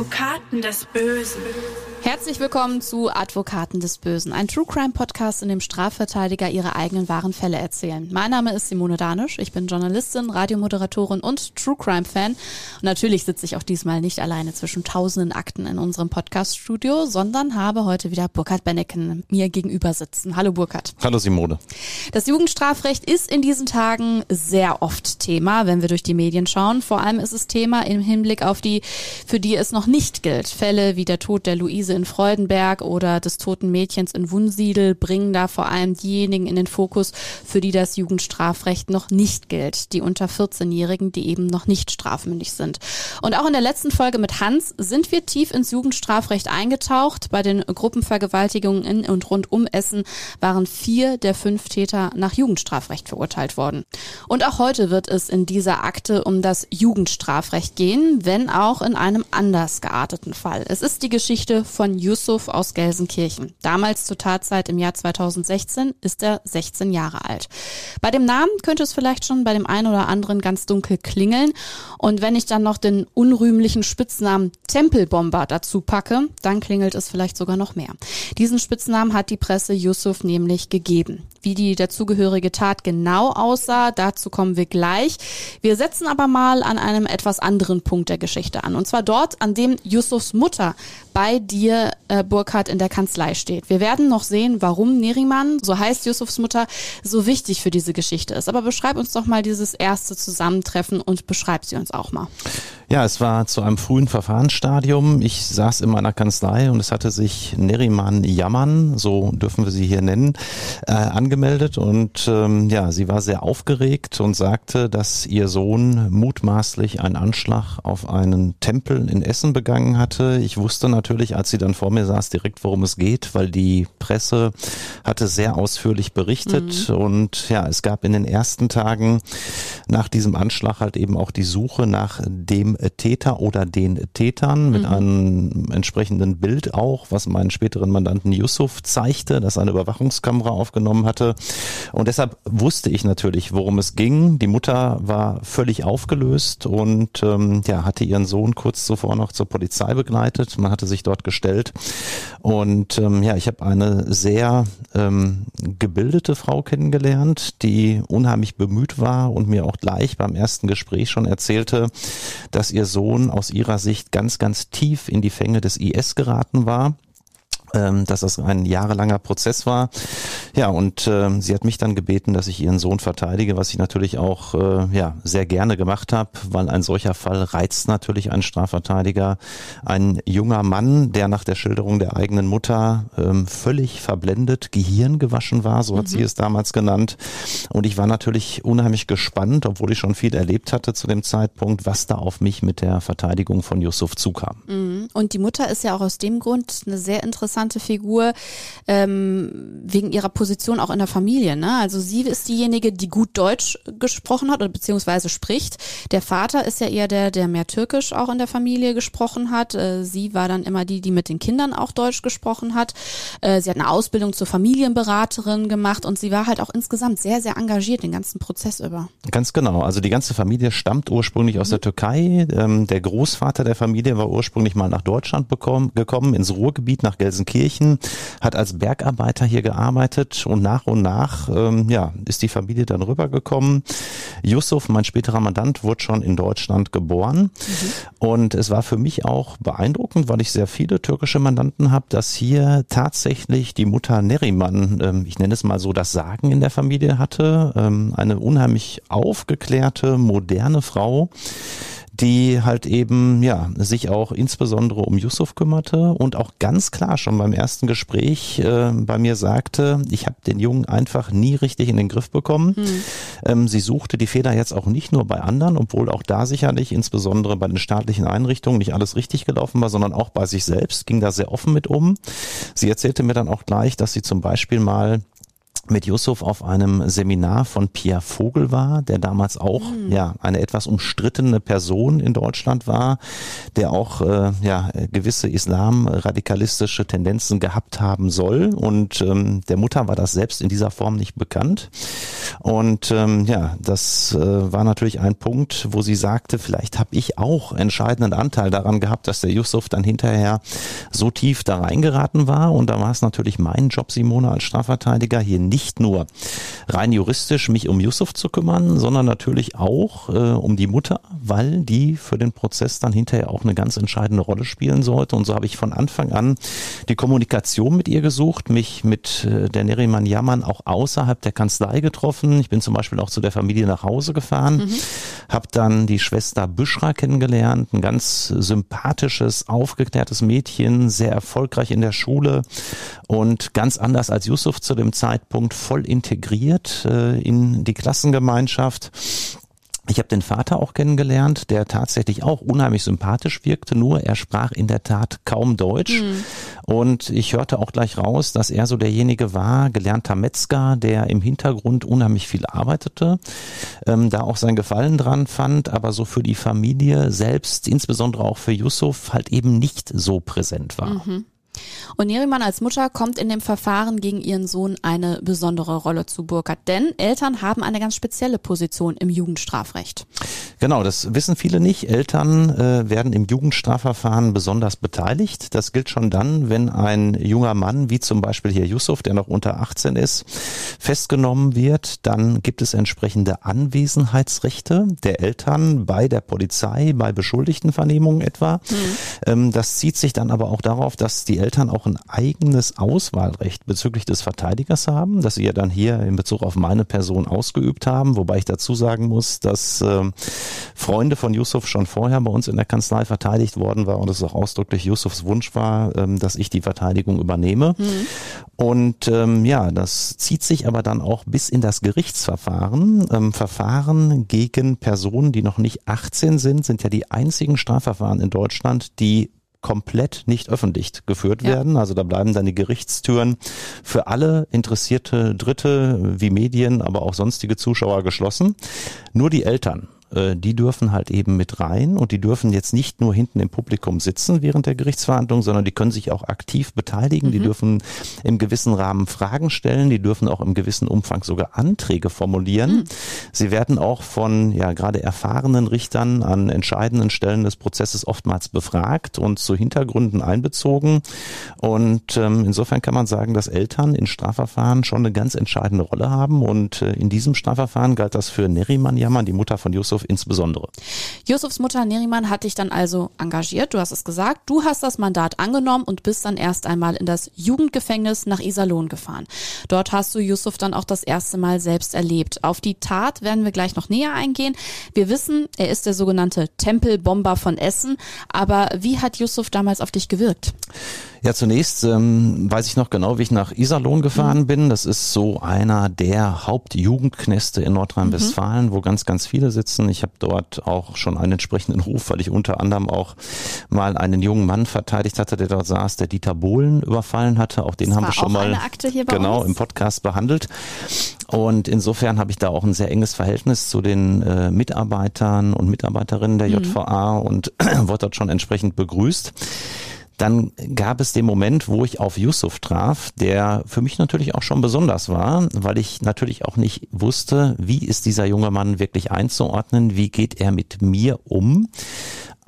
Advokaten des Bösen. Herzlich willkommen zu Advokaten des Bösen, ein True Crime Podcast, in dem Strafverteidiger ihre eigenen wahren Fälle erzählen. Mein Name ist Simone Danisch, ich bin Journalistin, Radiomoderatorin und True Crime Fan. Und natürlich sitze ich auch diesmal nicht alleine zwischen tausenden Akten in unserem Podcast-Studio, sondern habe heute wieder Burkhard Benneken mir gegenüber sitzen. Hallo Burkhard. Hallo Simone. Das Jugendstrafrecht ist in diesen Tagen sehr oft Thema, wenn wir durch die Medien schauen. Vor allem ist es Thema im Hinblick auf die, für die es noch nicht gilt. Fälle wie der Tod der Luise Luise in Freudenberg oder des toten Mädchens in Wunsiedel bringen da vor allem diejenigen in den Fokus, für die das Jugendstrafrecht noch nicht gilt, die unter 14-Jährigen, die eben noch nicht strafmündig sind. Und auch in der letzten Folge mit Hans sind wir tief ins Jugendstrafrecht eingetaucht. Bei den Gruppenvergewaltigungen in und rund um Essen waren vier der fünf Täter nach Jugendstrafrecht verurteilt worden. Und auch heute wird es in dieser Akte um das Jugendstrafrecht gehen, wenn auch in einem anders gearteten Fall. Es ist die Geschichte von Yusuf aus Gelsenkirchen. Damals zur Tatzeit im Jahr 2016 ist er 16 Jahre alt. Bei dem Namen könnte es vielleicht schon bei dem einen oder anderen ganz dunkel klingeln. Und wenn ich dann noch den unrühmlichen Spitznamen Tempelbomber dazu packe, dann klingelt es vielleicht sogar noch mehr. Diesen Spitznamen hat die Presse Yusuf nämlich gegeben. Wie die dazugehörige Tat genau aussah, dazu kommen wir gleich. Wir setzen aber mal an einem etwas anderen Punkt der Geschichte an. Und zwar dort, an dem Yusufs Mutter bei dir, äh, Burkhardt, in der Kanzlei steht. Wir werden noch sehen, warum Neriman, so heißt Yusufs Mutter, so wichtig für diese Geschichte ist. Aber beschreib uns doch mal dieses erste Zusammentreffen und beschreib sie uns auch mal. Ja, es war zu einem frühen Verfahrensstadium. Ich saß in meiner Kanzlei und es hatte sich Neriman Yaman, so dürfen wir sie hier nennen, äh, angemeldet und ähm, ja, sie war sehr aufgeregt und sagte, dass ihr Sohn mutmaßlich einen Anschlag auf einen Tempel in Essen begangen hatte. Ich wusste natürlich, als sie dann vor mir saß, direkt, worum es geht, weil die Presse hatte sehr ausführlich berichtet mhm. und ja, es gab in den ersten Tagen nach diesem Anschlag halt eben auch die Suche nach dem Täter oder den Tätern mit mhm. einem entsprechenden Bild auch, was meinen späteren Mandanten Yusuf zeigte, das eine Überwachungskamera aufgenommen hatte. Und deshalb wusste ich natürlich, worum es ging. Die Mutter war völlig aufgelöst und ähm, ja, hatte ihren Sohn kurz zuvor noch zur Polizei begleitet. Man hatte sich dort gestellt. Und ähm, ja, ich habe eine sehr ähm, gebildete Frau kennengelernt, die unheimlich bemüht war und mir auch gleich beim ersten Gespräch schon erzählte, dass ihr Sohn aus ihrer Sicht ganz, ganz tief in die Fänge des IS geraten war ähm, dass das ein jahrelanger Prozess war. Ja, und äh, sie hat mich dann gebeten, dass ich ihren Sohn verteidige, was ich natürlich auch äh, ja sehr gerne gemacht habe, weil ein solcher Fall reizt natürlich einen Strafverteidiger. Ein junger Mann, der nach der Schilderung der eigenen Mutter ähm, völlig verblendet, Gehirn gewaschen war, so hat mhm. sie es damals genannt. Und ich war natürlich unheimlich gespannt, obwohl ich schon viel erlebt hatte zu dem Zeitpunkt, was da auf mich mit der Verteidigung von Yusuf zukam. Mhm. Und die Mutter ist ja auch aus dem Grund eine sehr interessante interessante Figur ähm, wegen ihrer Position auch in der Familie. Ne? Also sie ist diejenige, die gut Deutsch gesprochen hat oder beziehungsweise spricht. Der Vater ist ja eher der, der mehr Türkisch auch in der Familie gesprochen hat. Äh, sie war dann immer die, die mit den Kindern auch Deutsch gesprochen hat. Äh, sie hat eine Ausbildung zur Familienberaterin gemacht und sie war halt auch insgesamt sehr, sehr engagiert den ganzen Prozess über. Ganz genau. Also die ganze Familie stammt ursprünglich aus mhm. der Türkei. Ähm, der Großvater der Familie war ursprünglich mal nach Deutschland bekommen, gekommen, ins Ruhrgebiet nach Gelsenkirchen Gelsenkirchen, hat als Bergarbeiter hier gearbeitet und nach und nach ähm, ja, ist die Familie dann rübergekommen. Yusuf, mein späterer Mandant, wurde schon in Deutschland geboren. Mhm. Und es war für mich auch beeindruckend, weil ich sehr viele türkische Mandanten habe, dass hier tatsächlich die Mutter Neriman, ähm, ich nenne es mal so, das Sagen in der Familie hatte. Ähm, eine unheimlich aufgeklärte, moderne Frau die halt eben, ja, sich auch insbesondere um Yusuf kümmerte und auch ganz klar schon beim ersten Gespräch äh, bei mir sagte, ich habe den Jungen einfach nie richtig in den Griff bekommen. Hm. Ähm, sie suchte die Fehler jetzt auch nicht nur bei anderen, obwohl auch da sicherlich, insbesondere bei den staatlichen Einrichtungen, nicht alles richtig gelaufen war, sondern auch bei sich selbst, ging da sehr offen mit um. Sie erzählte mir dann auch gleich, dass sie zum Beispiel mal mit Yusuf auf einem Seminar von Pierre Vogel war, der damals auch mhm. ja eine etwas umstrittene Person in Deutschland war, der auch äh, ja gewisse islamradikalistische Tendenzen gehabt haben soll. Und ähm, der Mutter war das selbst in dieser Form nicht bekannt. Und ähm, ja das äh, war natürlich ein Punkt, wo sie sagte, vielleicht habe ich auch entscheidenden Anteil daran gehabt, dass der Yusuf dann hinterher so tief da reingeraten war. Und da war es natürlich mein Job, Simone als Strafverteidiger hier nicht nicht nur rein juristisch mich um Yusuf zu kümmern, sondern natürlich auch äh, um die Mutter, weil die für den Prozess dann hinterher auch eine ganz entscheidende Rolle spielen sollte. Und so habe ich von Anfang an die Kommunikation mit ihr gesucht, mich mit äh, der Neriman Yaman auch außerhalb der Kanzlei getroffen. Ich bin zum Beispiel auch zu der Familie nach Hause gefahren, mhm. habe dann die Schwester Büschra kennengelernt, ein ganz sympathisches, aufgeklärtes Mädchen, sehr erfolgreich in der Schule und ganz anders als Yusuf zu dem Zeitpunkt und voll integriert äh, in die Klassengemeinschaft. Ich habe den Vater auch kennengelernt, der tatsächlich auch unheimlich sympathisch wirkte, nur er sprach in der Tat kaum Deutsch. Mhm. Und ich hörte auch gleich raus, dass er so derjenige war, gelernter Metzger, der im Hintergrund unheimlich viel arbeitete, ähm, da auch sein Gefallen dran fand, aber so für die Familie selbst, insbesondere auch für Yusuf, halt eben nicht so präsent war. Mhm. Und Neriman als Mutter kommt in dem Verfahren gegen ihren Sohn eine besondere Rolle zu Burkhardt, denn Eltern haben eine ganz spezielle Position im Jugendstrafrecht. Genau, das wissen viele nicht. Eltern äh, werden im Jugendstrafverfahren besonders beteiligt. Das gilt schon dann, wenn ein junger Mann, wie zum Beispiel hier Yusuf, der noch unter 18 ist, festgenommen wird. Dann gibt es entsprechende Anwesenheitsrechte der Eltern bei der Polizei, bei Beschuldigtenvernehmungen etwa. Mhm. Ähm, das zieht sich dann aber auch darauf, dass die Eltern auch ein eigenes Auswahlrecht bezüglich des Verteidigers haben, das sie ja dann hier in Bezug auf meine Person ausgeübt haben, wobei ich dazu sagen muss, dass äh, Freunde von Yusuf schon vorher bei uns in der Kanzlei verteidigt worden war und es auch ausdrücklich Yusufs Wunsch war, ähm, dass ich die Verteidigung übernehme. Mhm. Und ähm, ja, das zieht sich aber dann auch bis in das Gerichtsverfahren. Ähm, Verfahren gegen Personen, die noch nicht 18 sind, sind ja die einzigen Strafverfahren in Deutschland, die komplett nicht öffentlich geführt ja. werden. Also da bleiben dann die Gerichtstüren für alle interessierte Dritte wie Medien, aber auch sonstige Zuschauer geschlossen. Nur die Eltern die dürfen halt eben mit rein und die dürfen jetzt nicht nur hinten im Publikum sitzen während der Gerichtsverhandlung, sondern die können sich auch aktiv beteiligen, mhm. die dürfen im gewissen Rahmen Fragen stellen, die dürfen auch im gewissen Umfang sogar Anträge formulieren. Mhm. Sie werden auch von ja gerade erfahrenen Richtern an entscheidenden Stellen des Prozesses oftmals befragt und zu Hintergründen einbezogen und ähm, insofern kann man sagen, dass Eltern in Strafverfahren schon eine ganz entscheidende Rolle haben und äh, in diesem Strafverfahren galt das für Neriman Yaman, die Mutter von Yusuf Yusuf insbesondere. Yusufs Mutter Neriman hat dich dann also engagiert, du hast es gesagt, du hast das Mandat angenommen und bist dann erst einmal in das Jugendgefängnis nach Iserlohn gefahren. Dort hast du Yusuf dann auch das erste Mal selbst erlebt. Auf die Tat werden wir gleich noch näher eingehen. Wir wissen, er ist der sogenannte Tempelbomber von Essen, aber wie hat Yusuf damals auf dich gewirkt? Ja, zunächst ähm, weiß ich noch genau, wie ich nach Iserlohn gefahren mhm. bin. Das ist so einer der Hauptjugendknäste in Nordrhein-Westfalen, mhm. wo ganz, ganz viele sitzen. Ich habe dort auch schon einen entsprechenden Ruf, weil ich unter anderem auch mal einen jungen Mann verteidigt hatte, der dort saß, der Dieter Bohlen überfallen hatte. Auch den das haben wir schon mal genau uns. im Podcast behandelt. Und insofern habe ich da auch ein sehr enges Verhältnis zu den äh, Mitarbeitern und Mitarbeiterinnen der mhm. JVA und wurde dort schon entsprechend begrüßt. Dann gab es den Moment, wo ich auf Yusuf traf, der für mich natürlich auch schon besonders war, weil ich natürlich auch nicht wusste, wie ist dieser junge Mann wirklich einzuordnen, wie geht er mit mir um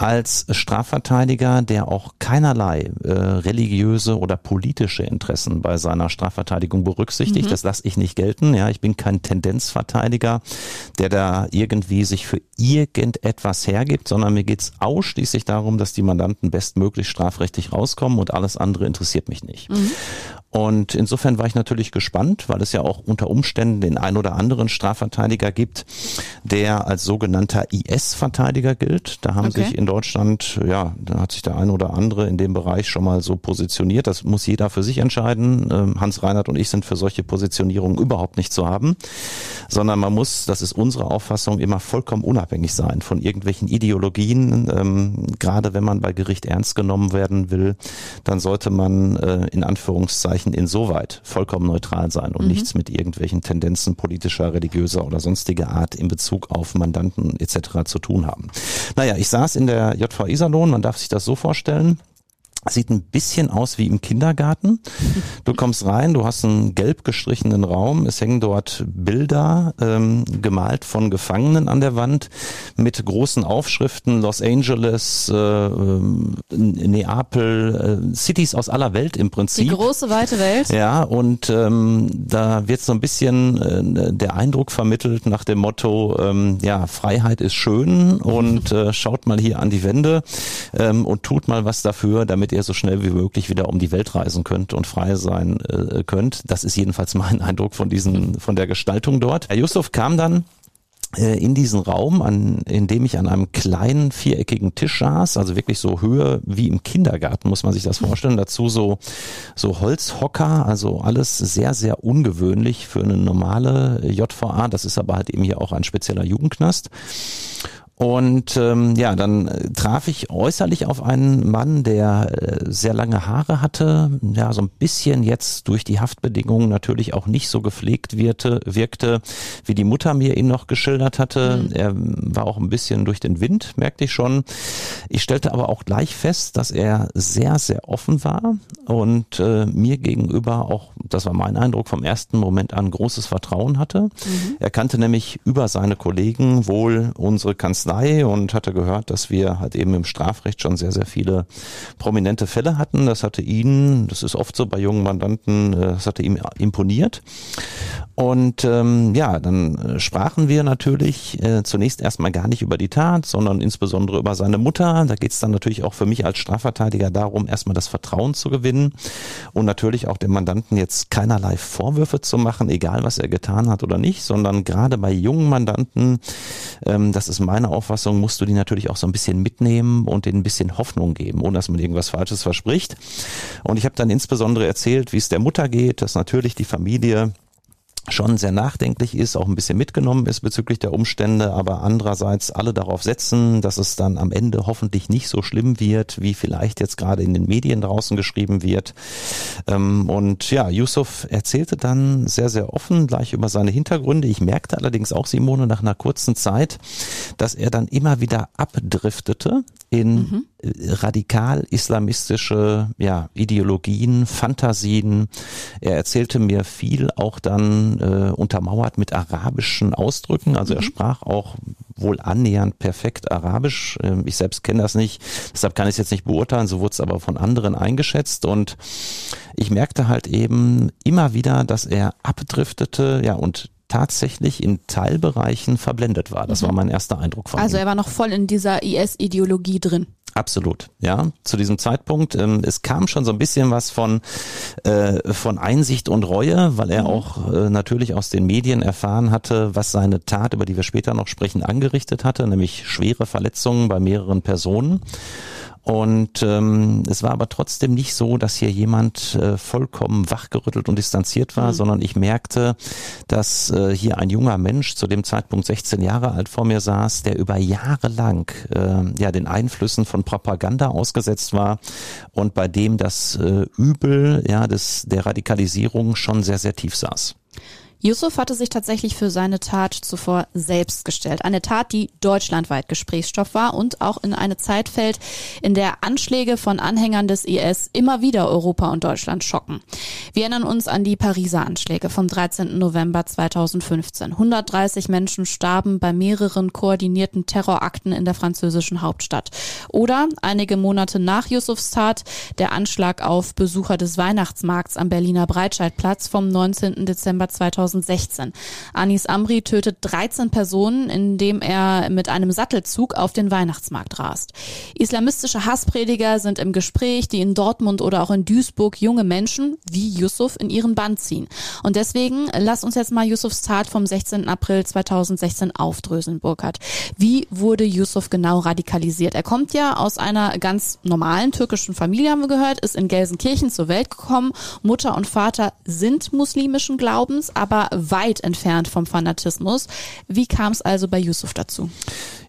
als Strafverteidiger, der auch keinerlei äh, religiöse oder politische Interessen bei seiner Strafverteidigung berücksichtigt. Mhm. Das lasse ich nicht gelten. Ja, ich bin kein Tendenzverteidiger, der da irgendwie sich für irgendetwas hergibt, sondern mir geht's ausschließlich darum, dass die Mandanten bestmöglich strafrechtlich rauskommen und alles andere interessiert mich nicht. Mhm. Und insofern war ich natürlich gespannt, weil es ja auch unter Umständen den ein oder anderen Strafverteidiger gibt, der als sogenannter IS-Verteidiger gilt. Da haben okay. sich in Deutschland, ja, da hat sich der eine oder andere in dem Bereich schon mal so positioniert. Das muss jeder für sich entscheiden. Ähm, Hans Reinhardt und ich sind für solche Positionierungen überhaupt nicht zu haben, sondern man muss, das ist unsere Auffassung, immer vollkommen unabhängig sein von irgendwelchen Ideologien. Ähm, gerade wenn man bei Gericht ernst genommen werden will, dann sollte man äh, in Anführungszeichen insoweit vollkommen neutral sein und mhm. nichts mit irgendwelchen Tendenzen politischer, religiöser oder sonstiger Art in Bezug auf Mandanten etc. zu tun haben. Naja, ich saß in der JV Iserlohn, man darf sich das so vorstellen. Sieht ein bisschen aus wie im Kindergarten. Du kommst rein, du hast einen gelb gestrichenen Raum, es hängen dort Bilder ähm, gemalt von Gefangenen an der Wand mit großen Aufschriften Los Angeles, äh, ähm, Neapel, äh, Cities aus aller Welt im Prinzip. Die große weite Welt. Ja, und ähm, da wird so ein bisschen äh, der Eindruck vermittelt nach dem Motto, ähm, ja, Freiheit ist schön und äh, schaut mal hier an die Wände ähm, und tut mal was dafür, damit ihr so schnell wie möglich wieder um die Welt reisen könnt und frei sein äh, könnt. Das ist jedenfalls mein Eindruck von diesen, von der Gestaltung dort. Herr Yusuf kam dann äh, in diesen Raum, an, in dem ich an einem kleinen viereckigen Tisch saß, also wirklich so Höhe wie im Kindergarten, muss man sich das vorstellen. Dazu so, so Holzhocker, also alles sehr, sehr ungewöhnlich für eine normale JVA. Das ist aber halt eben hier auch ein spezieller Jugendknast. Und ähm, ja, dann äh, traf ich äußerlich auf einen Mann, der äh, sehr lange Haare hatte, ja, so ein bisschen jetzt durch die Haftbedingungen natürlich auch nicht so gepflegt wirkte, wirkte wie die Mutter mir ihn noch geschildert hatte. Mhm. Er war auch ein bisschen durch den Wind, merkte ich schon. Ich stellte aber auch gleich fest, dass er sehr, sehr offen war und äh, mir gegenüber auch, das war mein Eindruck, vom ersten Moment an großes Vertrauen hatte. Mhm. Er kannte nämlich über seine Kollegen wohl unsere Kanzlei Kanzlei und hatte gehört, dass wir halt eben im Strafrecht schon sehr, sehr viele prominente Fälle hatten. Das hatte ihn, das ist oft so bei jungen Mandanten, äh, das hatte ihm imponiert. Und ähm, ja, dann äh, sprachen wir natürlich äh, zunächst erstmal gar nicht über die Tat, sondern insbesondere über seine Mutter. Da geht es dann natürlich auch für mich als Strafverteidiger darum, erstmal das Vertrauen zu gewinnen und natürlich auch dem Mandanten jetzt keinerlei Vorwürfe zu machen, egal was er getan hat oder nicht, sondern gerade bei jungen Mandanten, ähm, das ist meine Auffassung, musst du die natürlich auch so ein bisschen mitnehmen und denen ein bisschen Hoffnung geben, ohne dass man irgendwas Falsches verspricht. Und ich habe dann insbesondere erzählt, wie es der Mutter geht, dass natürlich die Familie schon sehr nachdenklich ist, auch ein bisschen mitgenommen ist bezüglich der Umstände, aber andererseits alle darauf setzen, dass es dann am Ende hoffentlich nicht so schlimm wird, wie vielleicht jetzt gerade in den Medien draußen geschrieben wird. Ähm, und ja, Yusuf erzählte dann sehr, sehr offen gleich über seine Hintergründe. Ich merkte allerdings auch, Simone, nach einer kurzen Zeit, dass er dann immer wieder abdriftete in mhm. Radikal islamistische ja, Ideologien, Fantasien. Er erzählte mir viel auch dann äh, untermauert mit arabischen Ausdrücken. Also mhm. er sprach auch wohl annähernd perfekt Arabisch. Ähm, ich selbst kenne das nicht, deshalb kann ich es jetzt nicht beurteilen, so wurde es aber von anderen eingeschätzt und ich merkte halt eben immer wieder, dass er abdriftete, ja, und tatsächlich in Teilbereichen verblendet war. Das mhm. war mein erster Eindruck von Also ihm. er war noch voll in dieser IS-Ideologie drin. Absolut, ja. Zu diesem Zeitpunkt, ähm, es kam schon so ein bisschen was von äh, von Einsicht und Reue, weil er mhm. auch äh, natürlich aus den Medien erfahren hatte, was seine Tat, über die wir später noch sprechen, angerichtet hatte, nämlich schwere Verletzungen bei mehreren Personen. Und ähm, es war aber trotzdem nicht so, dass hier jemand äh, vollkommen wachgerüttelt und distanziert war, mhm. sondern ich merkte, dass äh, hier ein junger Mensch, zu dem Zeitpunkt 16 Jahre alt vor mir saß, der über Jahre lang äh, ja den Einflüssen von Propaganda ausgesetzt war und bei dem das äh, Übel ja des der Radikalisierung schon sehr sehr tief saß. Yusuf hatte sich tatsächlich für seine Tat zuvor selbst gestellt. Eine Tat, die deutschlandweit Gesprächsstoff war und auch in eine Zeit fällt, in der Anschläge von Anhängern des IS immer wieder Europa und Deutschland schocken. Wir erinnern uns an die Pariser Anschläge vom 13. November 2015. 130 Menschen starben bei mehreren koordinierten Terrorakten in der französischen Hauptstadt. Oder einige Monate nach Yusufs Tat der Anschlag auf Besucher des Weihnachtsmarkts am Berliner Breitscheidplatz vom 19. Dezember 2015. 2016. Anis Amri tötet 13 Personen, indem er mit einem Sattelzug auf den Weihnachtsmarkt rast. Islamistische Hassprediger sind im Gespräch, die in Dortmund oder auch in Duisburg junge Menschen wie Yusuf in ihren Bann ziehen. Und deswegen lass uns jetzt mal Yusufs Tat vom 16. April 2016 aufdröseln, Burkhardt. Wie wurde Yusuf genau radikalisiert? Er kommt ja aus einer ganz normalen türkischen Familie, haben wir gehört, ist in Gelsenkirchen zur Welt gekommen. Mutter und Vater sind muslimischen Glaubens, aber weit entfernt vom Fanatismus. Wie kam es also bei Yusuf dazu?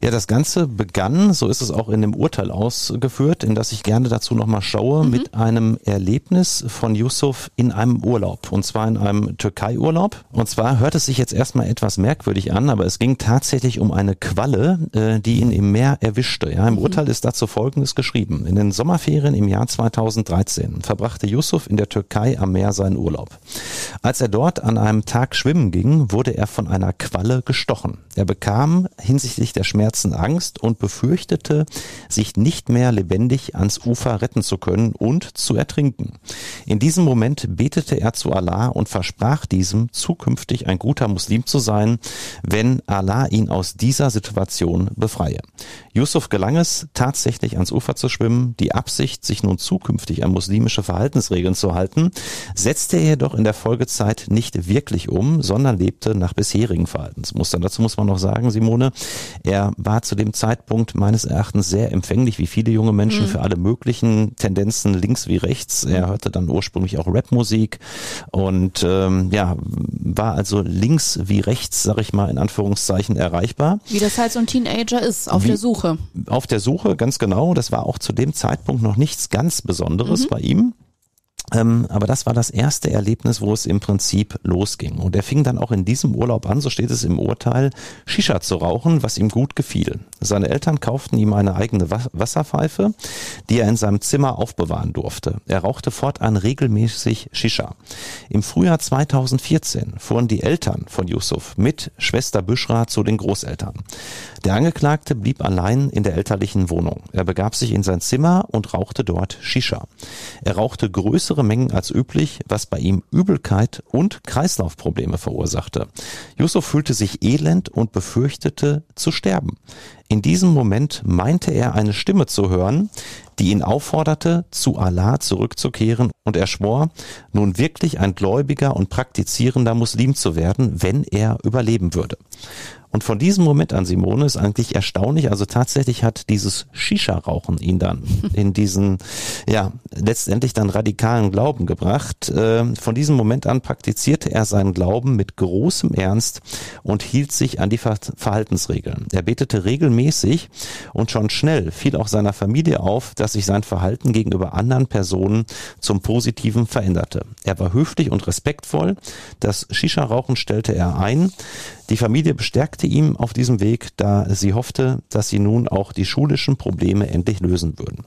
Ja, das Ganze begann, so ist es auch in dem Urteil ausgeführt, in das ich gerne dazu nochmal schaue, mhm. mit einem Erlebnis von Yusuf in einem Urlaub. Und zwar in einem Türkei-Urlaub. Und zwar hört es sich jetzt erstmal etwas merkwürdig an, aber es ging tatsächlich um eine Qualle, äh, die ihn im Meer erwischte. Ja, im mhm. Urteil ist dazu Folgendes geschrieben. In den Sommerferien im Jahr 2013 verbrachte Yusuf in der Türkei am Meer seinen Urlaub. Als er dort an einem Tag schwimmen ging, wurde er von einer Qualle gestochen. Er bekam hinsichtlich der Schmerzen Angst und befürchtete, sich nicht mehr lebendig ans Ufer retten zu können und zu ertrinken. In diesem Moment betete er zu Allah und versprach diesem, zukünftig ein guter Muslim zu sein, wenn Allah ihn aus dieser Situation befreie. Yusuf gelang es, tatsächlich ans Ufer zu schwimmen. Die Absicht, sich nun zukünftig an muslimische Verhaltensregeln zu halten, setzte er jedoch in der Folgezeit nicht wirklich um, sondern lebte nach bisherigen Verhaltensmustern. Dazu muss man noch sagen, Simone, er war zu dem Zeitpunkt meines Erachtens sehr empfänglich, wie viele junge Menschen, mhm. für alle möglichen Tendenzen links wie rechts. Er hörte dann ursprünglich auch Rapmusik und ähm, ja, war also links wie rechts, sag ich mal, in Anführungszeichen erreichbar. Wie das halt so ein Teenager ist, auf wie, der Suche. Auf der Suche, ganz genau. Das war auch zu dem Zeitpunkt noch nichts ganz Besonderes mhm. bei ihm. Ähm, aber das war das erste Erlebnis, wo es im Prinzip losging. Und er fing dann auch in diesem Urlaub an, so steht es im Urteil, Shisha zu rauchen, was ihm gut gefiel. Seine Eltern kauften ihm eine eigene Wasserpfeife, die er in seinem Zimmer aufbewahren durfte. Er rauchte fortan regelmäßig Shisha. Im Frühjahr 2014 fuhren die Eltern von Yusuf mit Schwester Büschra zu den Großeltern. Der Angeklagte blieb allein in der elterlichen Wohnung. Er begab sich in sein Zimmer und rauchte dort Shisha. Er rauchte größere größere Mengen als üblich, was bei ihm Übelkeit und Kreislaufprobleme verursachte. Yusuf fühlte sich elend und befürchtete zu sterben. In diesem Moment meinte er eine Stimme zu hören, die ihn aufforderte, zu Allah zurückzukehren und er schwor, nun wirklich ein gläubiger und praktizierender Muslim zu werden, wenn er überleben würde. Und von diesem Moment an, Simone, ist eigentlich erstaunlich. Also tatsächlich hat dieses Shisha-Rauchen ihn dann in diesen, ja, letztendlich dann radikalen Glauben gebracht. Ähm, von diesem Moment an praktizierte er seinen Glauben mit großem Ernst und hielt sich an die Verhaltensregeln. Er betete regelmäßig und schon schnell fiel auch seiner Familie auf, dass sich sein Verhalten gegenüber anderen Personen zum Positiven veränderte. Er war höflich und respektvoll. Das Shisha-Rauchen stellte er ein. Die Familie bestärkte ihm auf diesem Weg, da sie hoffte, dass sie nun auch die schulischen Probleme endlich lösen würden.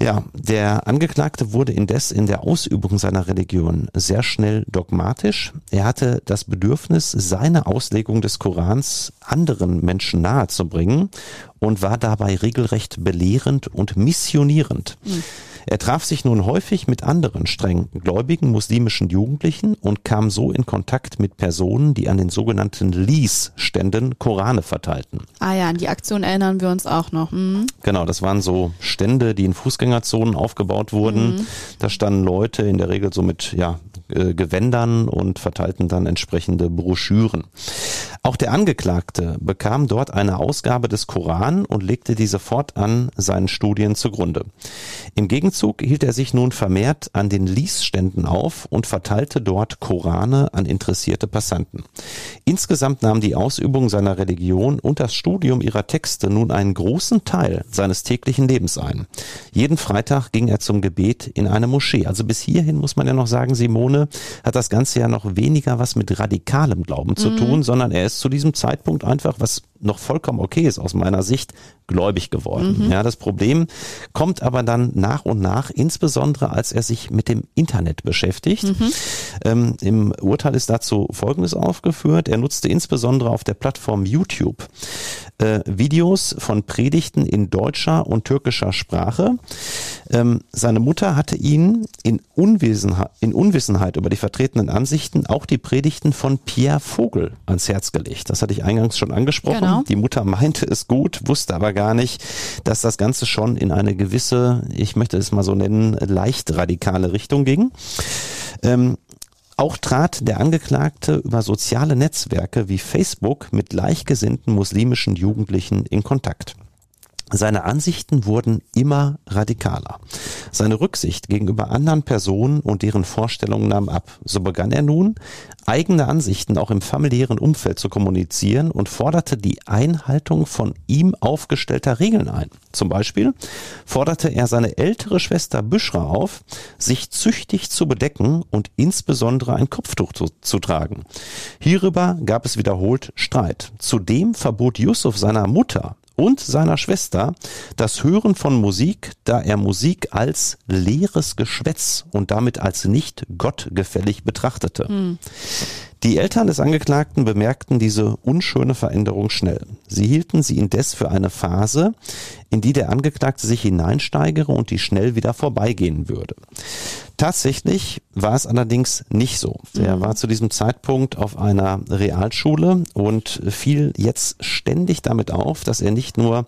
Ja, der Angeklagte wurde indes in der Ausübung seiner Religion sehr schnell dogmatisch. Er hatte das Bedürfnis, seine Auslegung des Korans anderen Menschen nahezubringen und war dabei regelrecht belehrend und missionierend. Mhm. Er traf sich nun häufig mit anderen streng gläubigen muslimischen Jugendlichen und kam so in Kontakt mit Personen, die an den sogenannten Lies-Ständen Korane verteilten. Ah ja, an die Aktion erinnern wir uns auch noch. Mhm. Genau, das waren so Stände, die in Fußgängerzonen aufgebaut wurden. Mhm. Da standen Leute in der Regel so mit ja, äh, Gewändern und verteilten dann entsprechende Broschüren. Auch der Angeklagte bekam dort eine Ausgabe des Koran und legte diese fortan seinen Studien zugrunde. Im Gegenzug hielt er sich nun vermehrt an den Liesständen auf und verteilte dort Korane an interessierte Passanten. Insgesamt nahm die Ausübung seiner Religion und das Studium ihrer Texte nun einen großen Teil seines täglichen Lebens ein. Jeden Freitag ging er zum Gebet in eine Moschee. Also bis hierhin muss man ja noch sagen, Simone hat das Ganze ja noch weniger was mit radikalem Glauben zu mhm. tun, sondern er ist zu diesem Zeitpunkt einfach, was noch vollkommen okay ist aus meiner Sicht, gläubig geworden. Mhm. Ja, das Problem kommt aber dann nach und nach, insbesondere als er sich mit dem Internet beschäftigt. Mhm. Ähm, Im Urteil ist dazu Folgendes aufgeführt. Er nutzte insbesondere auf der Plattform YouTube äh, Videos von Predigten in deutscher und türkischer Sprache. Ähm, seine Mutter hatte ihn in Unwissenheit, in Unwissenheit über die vertretenen Ansichten auch die Predigten von Pierre Vogel ans Herz gelegt. Das hatte ich eingangs schon angesprochen. Genau. Die Mutter meinte es gut, wusste aber gar nicht, dass das Ganze schon in eine gewisse, ich möchte es mal so nennen, leicht radikale Richtung ging. Ähm, auch trat der Angeklagte über soziale Netzwerke wie Facebook mit gleichgesinnten muslimischen Jugendlichen in Kontakt. Seine Ansichten wurden immer radikaler. Seine Rücksicht gegenüber anderen Personen und deren Vorstellungen nahm ab. So begann er nun, eigene Ansichten auch im familiären Umfeld zu kommunizieren und forderte die Einhaltung von ihm aufgestellter Regeln ein. Zum Beispiel forderte er seine ältere Schwester Büschra auf, sich züchtig zu bedecken und insbesondere ein Kopftuch zu, zu tragen. Hierüber gab es wiederholt Streit. Zudem verbot Yusuf seiner Mutter, und seiner Schwester das Hören von Musik, da er Musik als leeres Geschwätz und damit als nicht gottgefällig betrachtete. Hm. Die Eltern des Angeklagten bemerkten diese unschöne Veränderung schnell. Sie hielten sie indes für eine Phase, in die der Angeklagte sich hineinsteigere und die schnell wieder vorbeigehen würde. Tatsächlich war es allerdings nicht so. Er mhm. war zu diesem Zeitpunkt auf einer Realschule und fiel jetzt ständig damit auf, dass er nicht nur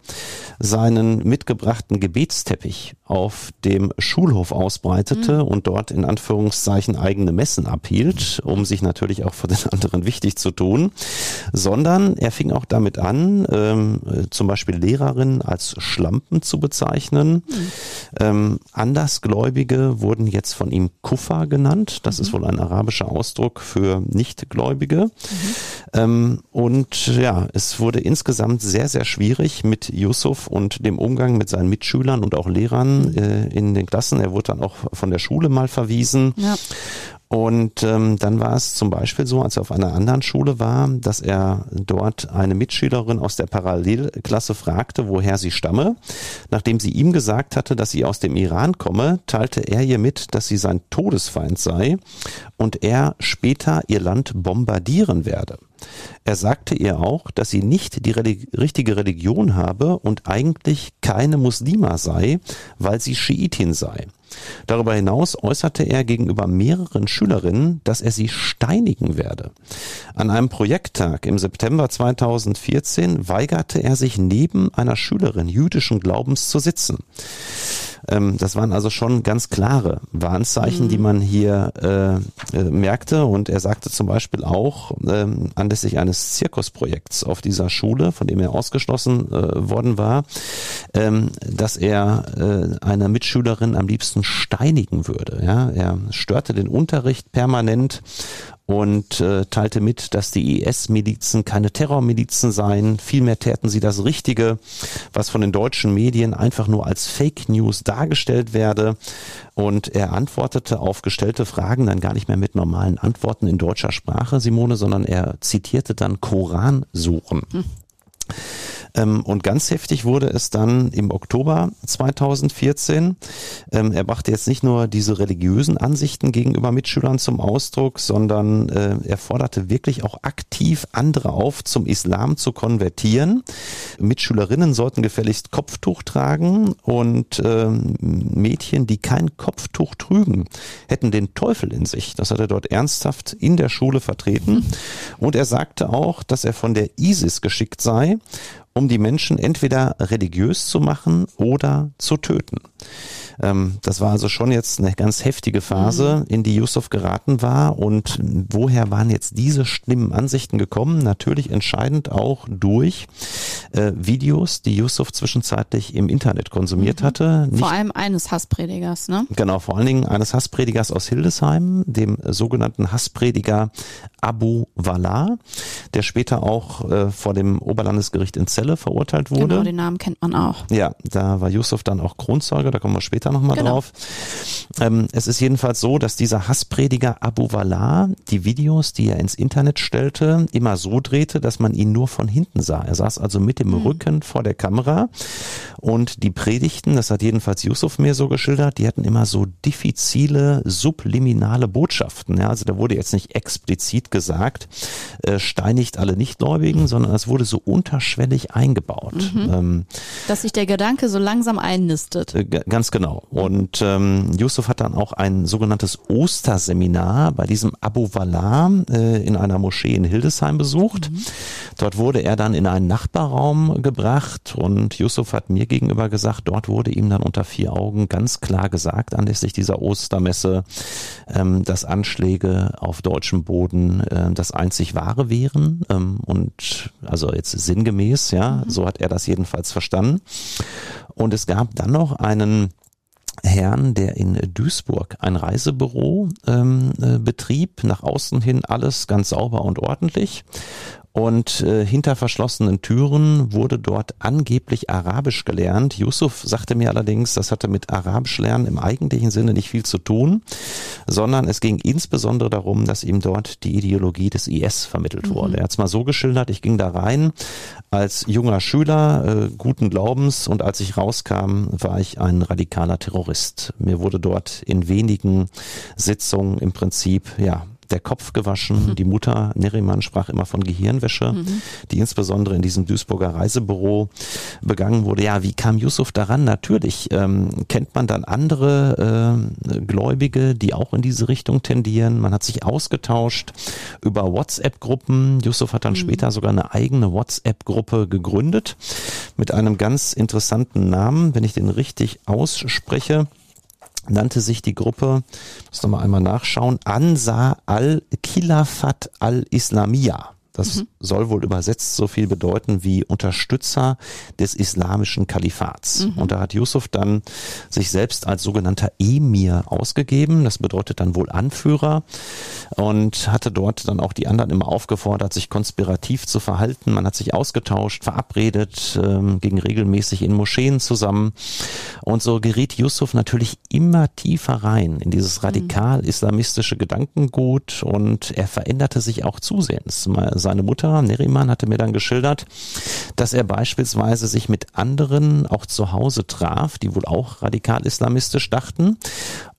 seinen mitgebrachten Gebetsteppich auf dem Schulhof ausbreitete mhm. und dort in Anführungszeichen eigene Messen abhielt, um sich natürlich auch für den anderen wichtig zu tun, sondern er fing auch damit an, ähm, zum Beispiel Lehrerinnen als Schlampen zu bezeichnen. Mhm. Ähm, Andersgläubige wurden jetzt von ihm Kufa genannt. Das mhm. ist wohl ein arabischer Ausdruck für Nichtgläubige. Mhm. Ähm, und ja, es wurde insgesamt sehr, sehr schwierig mit Yusuf und dem Umgang mit seinen Mitschülern und auch Lehrern. Äh, in den Klassen. Er wurde dann auch von der Schule mal verwiesen. Ja. Und ähm, dann war es zum Beispiel so, als er auf einer anderen Schule war, dass er dort eine Mitschülerin aus der Parallelklasse fragte, woher sie stamme. Nachdem sie ihm gesagt hatte, dass sie aus dem Iran komme, teilte er ihr mit, dass sie sein Todesfeind sei und er später ihr Land bombardieren werde. Er sagte ihr auch, dass sie nicht die Religi richtige Religion habe und eigentlich keine Muslima sei, weil sie Schiitin sei. Darüber hinaus äußerte er gegenüber mehreren Schülerinnen, dass er sie steinigen werde. An einem Projekttag im September 2014 weigerte er sich neben einer Schülerin jüdischen Glaubens zu sitzen. Ähm, das waren also schon ganz klare Warnzeichen, mhm. die man hier äh, äh, merkte. Und er sagte zum Beispiel auch ähm, anlässlich eines Zirkusprojekts auf dieser Schule, von dem er ausgeschlossen äh, worden war, ähm, dass er äh, eine Mitschülerin am liebsten steinigen würde. Ja, er störte den Unterricht permanent und äh, teilte mit, dass die IS-Milizen keine Terrormilizen seien. Vielmehr täten sie das Richtige, was von den deutschen Medien einfach nur als Fake News dargestellt werde. Und er antwortete auf gestellte Fragen dann gar nicht mehr mit normalen Antworten in deutscher Sprache, Simone, sondern er zitierte dann Koransuchen. Hm. Ähm, und ganz heftig wurde es dann im Oktober 2014. Ähm, er brachte jetzt nicht nur diese religiösen Ansichten gegenüber Mitschülern zum Ausdruck, sondern äh, er forderte wirklich auch aktiv andere auf, zum Islam zu konvertieren. Mitschülerinnen sollten gefälligst Kopftuch tragen und ähm, Mädchen, die kein Kopftuch trügen, hätten den Teufel in sich. Das hat er dort ernsthaft in der Schule vertreten. Und er sagte auch, dass er von der ISIS geschickt sei um die Menschen entweder religiös zu machen oder zu töten. Ähm, das war also schon jetzt eine ganz heftige Phase, mhm. in die Yusuf geraten war. Und woher waren jetzt diese schlimmen Ansichten gekommen? Natürlich entscheidend auch durch äh, Videos, die Yusuf zwischenzeitlich im Internet konsumiert mhm. hatte. Nicht, vor allem eines Hasspredigers, ne? Genau, vor allen Dingen eines Hasspredigers aus Hildesheim, dem sogenannten Hassprediger Abu Wallah, der später auch äh, vor dem Oberlandesgericht in Celle verurteilt wurde. Genau, den Namen kennt man auch. Ja, da war Yusuf dann auch Kronzeuge, da kommen wir später nochmal genau. drauf. Ähm, es ist jedenfalls so, dass dieser Hassprediger Abu Wallah die Videos, die er ins Internet stellte, immer so drehte, dass man ihn nur von hinten sah. Er saß also mit dem mhm. Rücken vor der Kamera und die Predigten, das hat jedenfalls Yusuf mir so geschildert, die hatten immer so diffizile, subliminale Botschaften. Ja, also da wurde jetzt nicht explizit gesagt, äh, steinigt alle Nichtgläubigen, sondern es wurde so unterschwellig eingebaut. Mhm. Ähm, Dass sich der Gedanke so langsam einnistet. Äh, ganz genau. Und ähm, Yusuf hat dann auch ein sogenanntes Osterseminar bei diesem Abu Wallah äh, in einer Moschee in Hildesheim besucht. Mhm. Dort wurde er dann in einen Nachbarraum gebracht und Yusuf hat mir gegenüber gesagt, dort wurde ihm dann unter vier Augen ganz klar gesagt, anlässlich dieser Ostermesse, ähm, dass Anschläge auf deutschem Boden äh, das einzig wahre wären. Ähm, und also jetzt sinngemäß, ja, mhm. so hat er das jedenfalls verstanden. Und es gab dann noch einen Herrn, der in Duisburg ein Reisebüro ähm, äh, betrieb, nach außen hin alles ganz sauber und ordentlich. Und äh, hinter verschlossenen Türen wurde dort angeblich Arabisch gelernt. Yusuf sagte mir allerdings, das hatte mit Arabisch lernen im eigentlichen Sinne nicht viel zu tun, sondern es ging insbesondere darum, dass ihm dort die Ideologie des IS vermittelt mhm. wurde. Er hat es mal so geschildert, ich ging da rein als junger Schüler äh, guten Glaubens und als ich rauskam, war ich ein radikaler Terrorist. Mir wurde dort in wenigen Sitzungen im Prinzip ja der Kopf gewaschen. Mhm. Die Mutter Neriman sprach immer von Gehirnwäsche, mhm. die insbesondere in diesem Duisburger Reisebüro begangen wurde. Ja, wie kam Yusuf daran? Natürlich ähm, kennt man dann andere äh, Gläubige, die auch in diese Richtung tendieren. Man hat sich ausgetauscht über WhatsApp-Gruppen. Yusuf hat dann mhm. später sogar eine eigene WhatsApp-Gruppe gegründet mit einem ganz interessanten Namen, wenn ich den richtig ausspreche nannte sich die Gruppe, muss noch mal einmal nachschauen, Ansar al-Khilafat al-Islamiyah. Das mhm. soll wohl übersetzt so viel bedeuten wie Unterstützer des islamischen Kalifats. Mhm. Und da hat Yusuf dann sich selbst als sogenannter Emir ausgegeben. Das bedeutet dann wohl Anführer und hatte dort dann auch die anderen immer aufgefordert, sich konspirativ zu verhalten. Man hat sich ausgetauscht, verabredet, ähm, ging regelmäßig in Moscheen zusammen. Und so geriet Yusuf natürlich immer tiefer rein in dieses mhm. radikal-islamistische Gedankengut und er veränderte sich auch zusehends seine Mutter, Neriman, hatte mir dann geschildert, dass er beispielsweise sich mit anderen auch zu Hause traf, die wohl auch radikal islamistisch dachten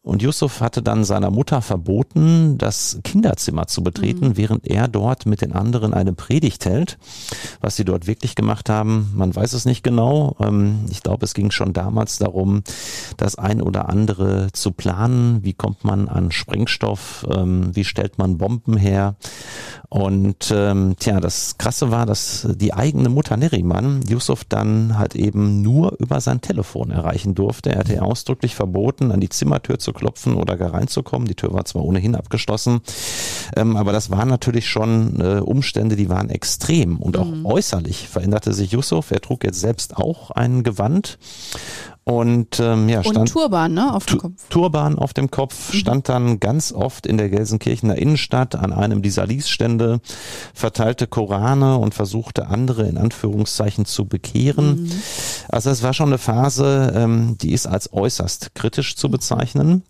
und Yusuf hatte dann seiner Mutter verboten, das Kinderzimmer zu betreten, mhm. während er dort mit den anderen eine Predigt hält. Was sie dort wirklich gemacht haben, man weiß es nicht genau. Ähm, ich glaube, es ging schon damals darum, das ein oder andere zu planen. Wie kommt man an Sprengstoff? Ähm, wie stellt man Bomben her? Und ähm, tja, das Krasse war, dass die eigene Mutter Neriman Yusuf dann halt eben nur über sein Telefon erreichen durfte. Er hatte ausdrücklich verboten, an die Zimmertür zu klopfen oder gar reinzukommen. Die Tür war zwar ohnehin abgeschlossen, ähm, aber das waren natürlich schon äh, Umstände, die waren extrem und auch mhm. äußerlich veränderte sich Yusuf. Er trug jetzt selbst auch ein Gewand und ähm, ja, stand und Turban, ne, auf dem Kopf. Turban auf dem Kopf, mhm. stand dann ganz oft in der Gelsenkirchener Innenstadt an einem dieser Liesstände, verteilte Korane und versuchte andere in Anführungszeichen zu bekehren. Mhm. Also es war schon eine Phase, ähm, die ist als äußerst kritisch zu bezeichnen.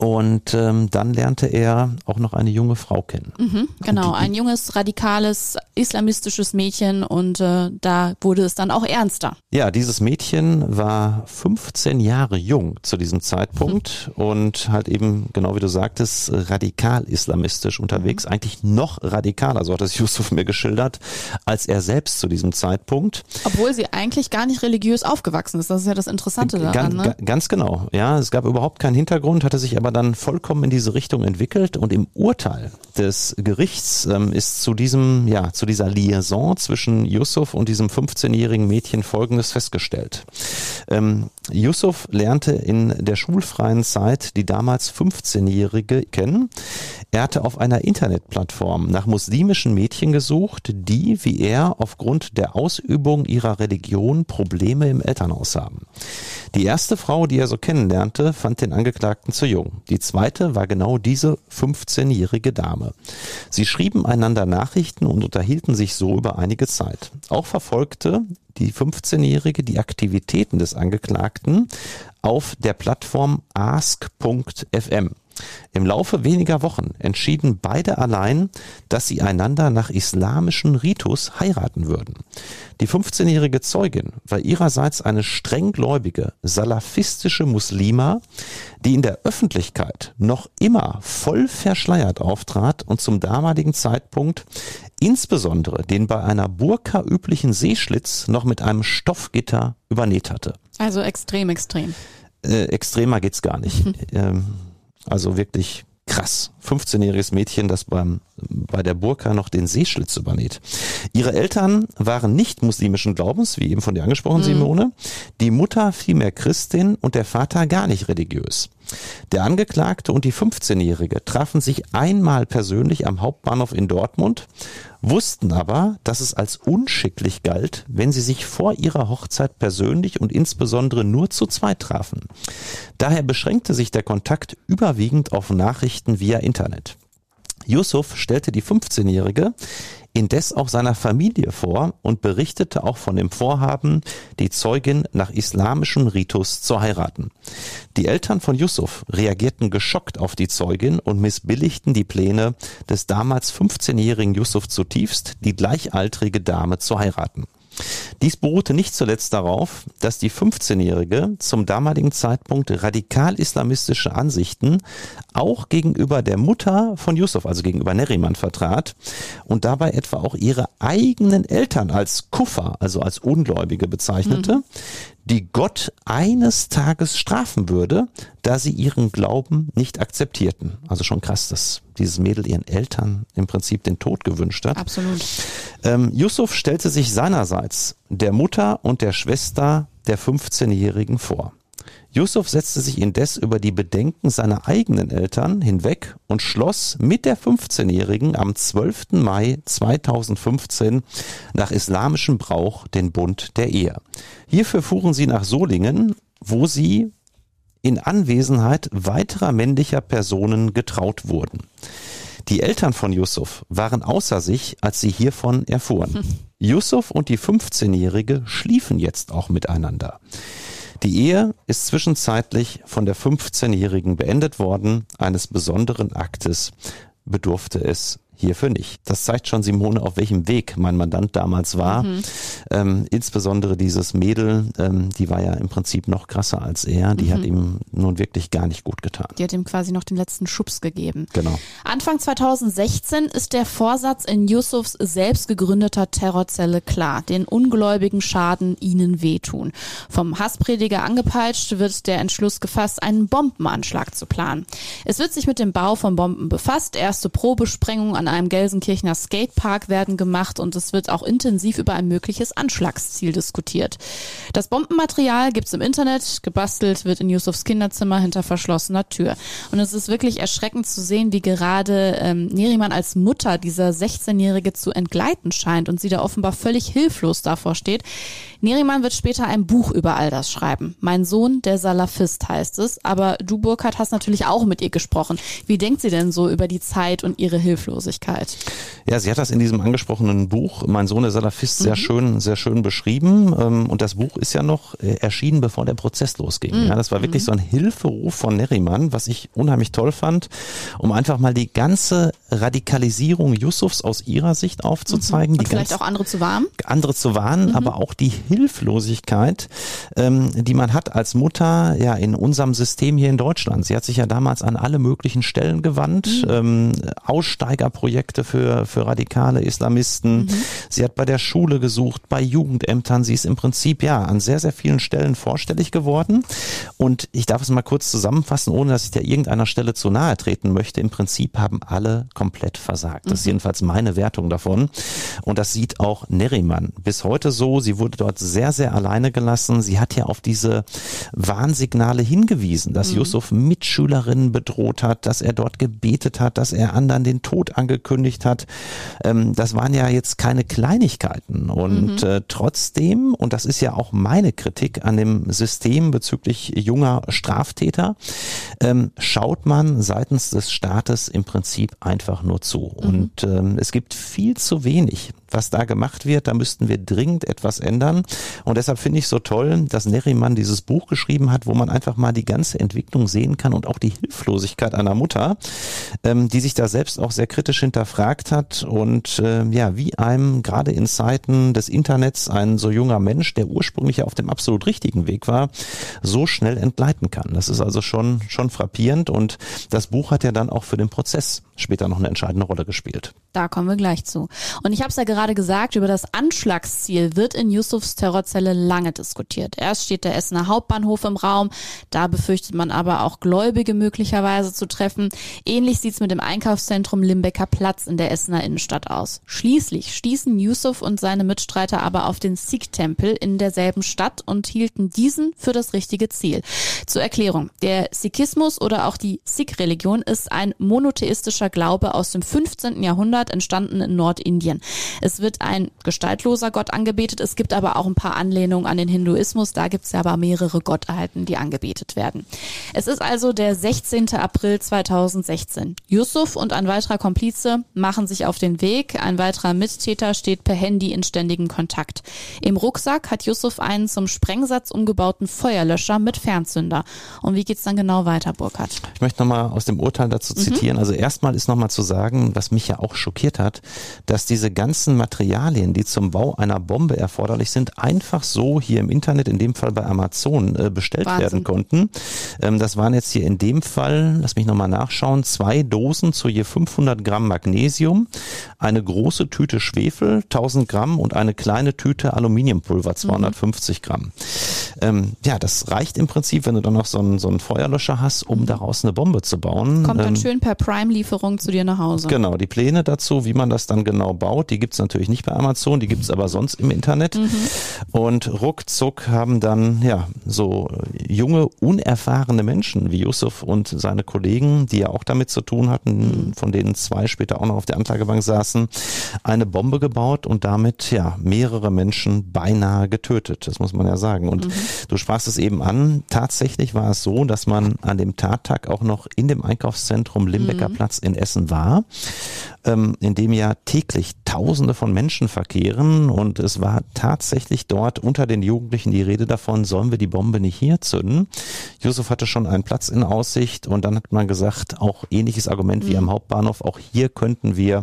Und ähm, dann lernte er auch noch eine junge Frau kennen. Mhm, genau, ein junges, radikales, islamistisches Mädchen und äh, da wurde es dann auch ernster. Ja, dieses Mädchen war 15 Jahre jung zu diesem Zeitpunkt mhm. und halt eben, genau wie du sagtest, radikal islamistisch unterwegs, mhm. eigentlich noch radikaler, so hat es Yusuf mir geschildert, als er selbst zu diesem Zeitpunkt. Obwohl sie eigentlich gar nicht religiös aufgewachsen ist, das ist ja das Interessante daran. Ganz, ne? ganz genau, ja, es gab überhaupt keinen Hintergrund, hatte sich aber aber dann vollkommen in diese Richtung entwickelt und im Urteil des Gerichts ähm, ist zu diesem, ja, zu dieser Liaison zwischen Yusuf und diesem 15-jährigen Mädchen Folgendes festgestellt. Ähm, Yusuf lernte in der schulfreien Zeit die damals 15-Jährige kennen. Er hatte auf einer Internetplattform nach muslimischen Mädchen gesucht, die, wie er, aufgrund der Ausübung ihrer Religion Probleme im Elternhaus haben. Die erste Frau, die er so kennenlernte, fand den Angeklagten zu jung. Die zweite war genau diese 15-jährige Dame. Sie schrieben einander Nachrichten und unterhielten sich so über einige Zeit. Auch verfolgte die 15-Jährige die Aktivitäten des Angeklagten auf der Plattform ask.fm. Im Laufe weniger Wochen entschieden beide allein, dass sie einander nach islamischen Ritus heiraten würden. Die 15-jährige Zeugin war ihrerseits eine strenggläubige, salafistische Muslima, die in der Öffentlichkeit noch immer voll verschleiert auftrat und zum damaligen Zeitpunkt insbesondere den bei einer Burka üblichen Seeschlitz noch mit einem Stoffgitter übernäht hatte. Also extrem, extrem. Äh, extremer geht's gar nicht. ähm, also wirklich krass. 15-jähriges Mädchen, das beim, bei der Burka noch den Seeschlitz übernäht. Ihre Eltern waren nicht muslimischen Glaubens, wie eben von dir angesprochen, mhm. Simone. Die Mutter vielmehr Christin und der Vater gar nicht religiös. Der Angeklagte und die 15-Jährige trafen sich einmal persönlich am Hauptbahnhof in Dortmund, wussten aber, dass es als unschicklich galt, wenn sie sich vor ihrer Hochzeit persönlich und insbesondere nur zu zweit trafen. Daher beschränkte sich der Kontakt überwiegend auf Nachrichten via Internet. Yusuf stellte die 15-Jährige indes auch seiner Familie vor und berichtete auch von dem Vorhaben, die Zeugin nach islamischem Ritus zu heiraten. Die Eltern von Yusuf reagierten geschockt auf die Zeugin und missbilligten die Pläne des damals 15-jährigen Yusuf zutiefst, die gleichaltrige Dame zu heiraten. Dies beruhte nicht zuletzt darauf, dass die 15-Jährige zum damaligen Zeitpunkt radikal-islamistische Ansichten auch gegenüber der Mutter von Yusuf, also gegenüber Neriman, vertrat und dabei etwa auch ihre eigenen Eltern als Kuffer, also als Ungläubige bezeichnete, mhm die Gott eines Tages strafen würde, da sie ihren Glauben nicht akzeptierten. Also schon krass, dass dieses Mädel ihren Eltern im Prinzip den Tod gewünscht hat. Absolut. Ähm, Yusuf stellte sich seinerseits der Mutter und der Schwester der 15-Jährigen vor. Yusuf setzte sich indes über die Bedenken seiner eigenen Eltern hinweg und schloss mit der 15-Jährigen am 12. Mai 2015 nach islamischem Brauch den Bund der Ehe. Hierfür fuhren sie nach Solingen, wo sie in Anwesenheit weiterer männlicher Personen getraut wurden. Die Eltern von Yusuf waren außer sich, als sie hiervon erfuhren. Yusuf und die 15-Jährige schliefen jetzt auch miteinander. Die Ehe ist zwischenzeitlich von der 15-Jährigen beendet worden. Eines besonderen Aktes bedurfte es hierfür nicht. Das zeigt schon, Simone, auf welchem Weg mein Mandant damals war. Mhm. Ähm, insbesondere dieses Mädel, ähm, die war ja im Prinzip noch krasser als er. Die mhm. hat ihm nun wirklich gar nicht gut getan. Die hat ihm quasi noch den letzten Schubs gegeben. Genau. Anfang 2016 ist der Vorsatz in Yusufs selbst gegründeter Terrorzelle klar. Den ungläubigen Schaden ihnen wehtun. Vom Hassprediger angepeitscht wird der Entschluss gefasst, einen Bombenanschlag zu planen. Es wird sich mit dem Bau von Bomben befasst. Erste Probesprengungen an einem Gelsenkirchener Skatepark werden gemacht und es wird auch intensiv über ein mögliches Anschlagsziel diskutiert. Das Bombenmaterial gibt's im Internet, gebastelt wird in Yusufs Kinderzimmer hinter verschlossener Tür. Und es ist wirklich erschreckend zu sehen, wie gerade ähm, Neriman als Mutter dieser 16-Jährige zu entgleiten scheint und sie da offenbar völlig hilflos davor steht. Neriman wird später ein Buch über all das schreiben. Mein Sohn, der Salafist heißt es. Aber du, Burkhard, hast natürlich auch mit ihr gesprochen. Wie denkt sie denn so über die Zeit und ihre Hilflosigkeit? Ja, sie hat das in diesem angesprochenen Buch, Mein Sohn, der Salafist, mhm. sehr schön, sehr schön beschrieben. Ähm, und das Buch ist ja noch äh, erschienen, bevor der Prozess losging. Mhm. Ja, das war wirklich mhm. so ein Hilferuf von Neriman, was ich unheimlich toll fand, um einfach mal die ganze Radikalisierung Yusufs aus ihrer Sicht aufzuzeigen. Mhm. Und vielleicht auch andere zu warnen. Andere zu warnen, mhm. aber auch die Hilflosigkeit, ähm, die man hat als Mutter ja in unserem System hier in Deutschland. Sie hat sich ja damals an alle möglichen Stellen gewandt, mhm. ähm, Aussteigerprojekte für, für radikale Islamisten. Mhm. Sie hat bei der Schule gesucht, bei Jugendämtern. Sie ist im Prinzip ja an sehr, sehr vielen Stellen vorstellig geworden. Und ich darf es mal kurz zusammenfassen, ohne dass ich da irgendeiner Stelle zu nahe treten möchte. Im Prinzip haben alle komplett versagt. Das ist mhm. jedenfalls meine Wertung davon. Und das sieht auch Neriman bis heute so. Sie wurde dort sehr, sehr alleine gelassen. Sie hat ja auf diese Warnsignale hingewiesen, dass mhm. Yusuf Mitschülerinnen bedroht hat, dass er dort gebetet hat, dass er anderen den Tod angekündigt hat. Ähm, das waren ja jetzt keine Kleinigkeiten. Und mhm. äh, trotzdem, und das ist ja auch meine Kritik an dem System bezüglich junger Straftäter, ähm, schaut man seitens des Staates im Prinzip einfach nur zu. Mhm. Und ähm, es gibt viel zu wenig was da gemacht wird. Da müssten wir dringend etwas ändern. Und deshalb finde ich so toll, dass Neriman dieses Buch geschrieben hat, wo man einfach mal die ganze Entwicklung sehen kann und auch die Hilflosigkeit einer Mutter, ähm, die sich da selbst auch sehr kritisch hinterfragt hat und äh, ja, wie einem gerade in Zeiten des Internets ein so junger Mensch, der ursprünglich auf dem absolut richtigen Weg war, so schnell entgleiten kann. Das ist also schon, schon frappierend und das Buch hat ja dann auch für den Prozess später noch eine entscheidende Rolle gespielt. Da kommen wir gleich zu. Und ich habe es ja gerade gesagt, über das Anschlagsziel wird in Yusufs Terrorzelle lange diskutiert. Erst steht der Essener Hauptbahnhof im Raum, da befürchtet man aber auch Gläubige möglicherweise zu treffen. Ähnlich sieht's mit dem Einkaufszentrum Limbecker Platz in der Essener Innenstadt aus. Schließlich stießen Yusuf und seine Mitstreiter aber auf den Sikh-Tempel in derselben Stadt und hielten diesen für das richtige Ziel. Zur Erklärung. Der Sikhismus oder auch die Sikh-Religion ist ein monotheistischer Glaube aus dem 15. Jahrhundert entstanden in Nordindien. Wird ein gestaltloser Gott angebetet. Es gibt aber auch ein paar Anlehnungen an den Hinduismus. Da gibt es ja aber mehrere Gottheiten, die angebetet werden. Es ist also der 16. April 2016. Yusuf und ein weiterer Komplize machen sich auf den Weg. Ein weiterer Mittäter steht per Handy in ständigem Kontakt. Im Rucksack hat Yusuf einen zum Sprengsatz umgebauten Feuerlöscher mit Fernzünder. Und wie geht's dann genau weiter, Burkhard? Ich möchte nochmal aus dem Urteil dazu zitieren. Mhm. Also erstmal ist nochmal zu sagen, was mich ja auch schockiert hat, dass diese ganzen Materialien, die zum Bau einer Bombe erforderlich sind, einfach so hier im Internet, in dem Fall bei Amazon, äh, bestellt Wahnsinn. werden konnten. Ähm, das waren jetzt hier in dem Fall, lass mich nochmal nachschauen, zwei Dosen zu je 500 Gramm Magnesium, eine große Tüte Schwefel, 1000 Gramm und eine kleine Tüte Aluminiumpulver, 250 mhm. Gramm. Ähm, ja, das reicht im Prinzip, wenn du dann noch so einen, so einen Feuerlöscher hast, um mhm. daraus eine Bombe zu bauen. Kommt dann ähm, schön per Prime-Lieferung zu dir nach Hause. Genau, die Pläne dazu, wie man das dann genau baut, die gibt's natürlich nicht bei Amazon, die gibt's aber sonst im Internet. Mhm. Und ruckzuck haben dann ja so junge, unerfahrene Menschen wie Yusuf und seine Kollegen, die ja auch damit zu tun hatten, mhm. von denen zwei später auch noch auf der Anklagebank saßen, eine Bombe gebaut und damit ja mehrere Menschen beinahe getötet. Das muss man ja sagen. Und mhm. du sprachst es eben an. Tatsächlich war es so, dass man an dem Tattag auch noch in dem Einkaufszentrum Limbecker mhm. Platz in Essen war ähm, in dem ja täglich Tausende von Menschen verkehren und es war tatsächlich dort unter den Jugendlichen die Rede davon, sollen wir die Bombe nicht hier zünden? Yusuf hatte schon einen Platz in Aussicht und dann hat man gesagt, auch ähnliches Argument wie mhm. am Hauptbahnhof, auch hier könnten wir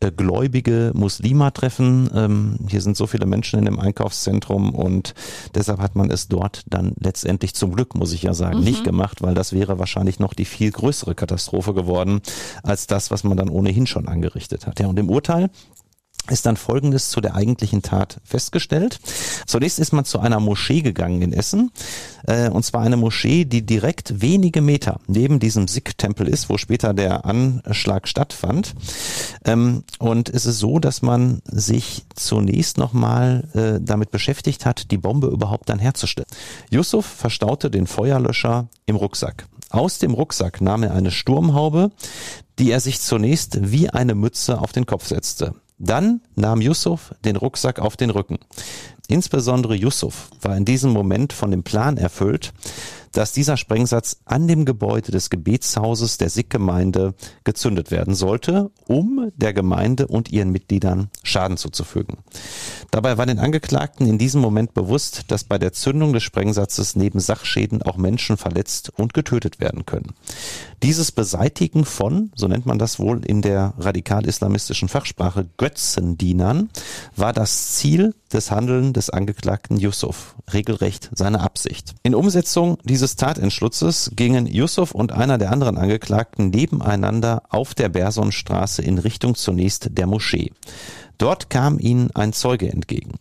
äh, gläubige Muslima treffen. Ähm, hier sind so viele Menschen in dem Einkaufszentrum und deshalb hat man es dort dann letztendlich zum Glück, muss ich ja sagen, mhm. nicht gemacht, weil das wäre wahrscheinlich noch die viel größere Katastrophe geworden als das, was man dann ohnehin schon angerichtet hat. Ja, und im Urteil ist dann Folgendes zu der eigentlichen Tat festgestellt. Zunächst ist man zu einer Moschee gegangen in Essen, äh, und zwar eine Moschee, die direkt wenige Meter neben diesem Sikh-Tempel ist, wo später der Anschlag stattfand. Ähm, und es ist so, dass man sich zunächst nochmal äh, damit beschäftigt hat, die Bombe überhaupt dann herzustellen. Yusuf verstaute den Feuerlöscher im Rucksack. Aus dem Rucksack nahm er eine Sturmhaube, die er sich zunächst wie eine Mütze auf den Kopf setzte. Dann nahm Yusuf den Rucksack auf den Rücken. Insbesondere Yusuf war in diesem Moment von dem Plan erfüllt, dass dieser Sprengsatz an dem Gebäude des Gebetshauses der Sikh-Gemeinde gezündet werden sollte, um der Gemeinde und ihren Mitgliedern Schaden zuzufügen. Dabei war den Angeklagten in diesem Moment bewusst, dass bei der Zündung des Sprengsatzes neben Sachschäden auch Menschen verletzt und getötet werden können. Dieses Beseitigen von, so nennt man das wohl in der radikal-islamistischen Fachsprache, Götzendienern, war das Ziel des Handeln des Angeklagten Yusuf, regelrecht seine Absicht. In Umsetzung dieses Tatentschlusses gingen Yusuf und einer der anderen Angeklagten nebeneinander auf der Bersonstraße in Richtung zunächst der Moschee. Dort kam ihnen ein Zeuge entgegen.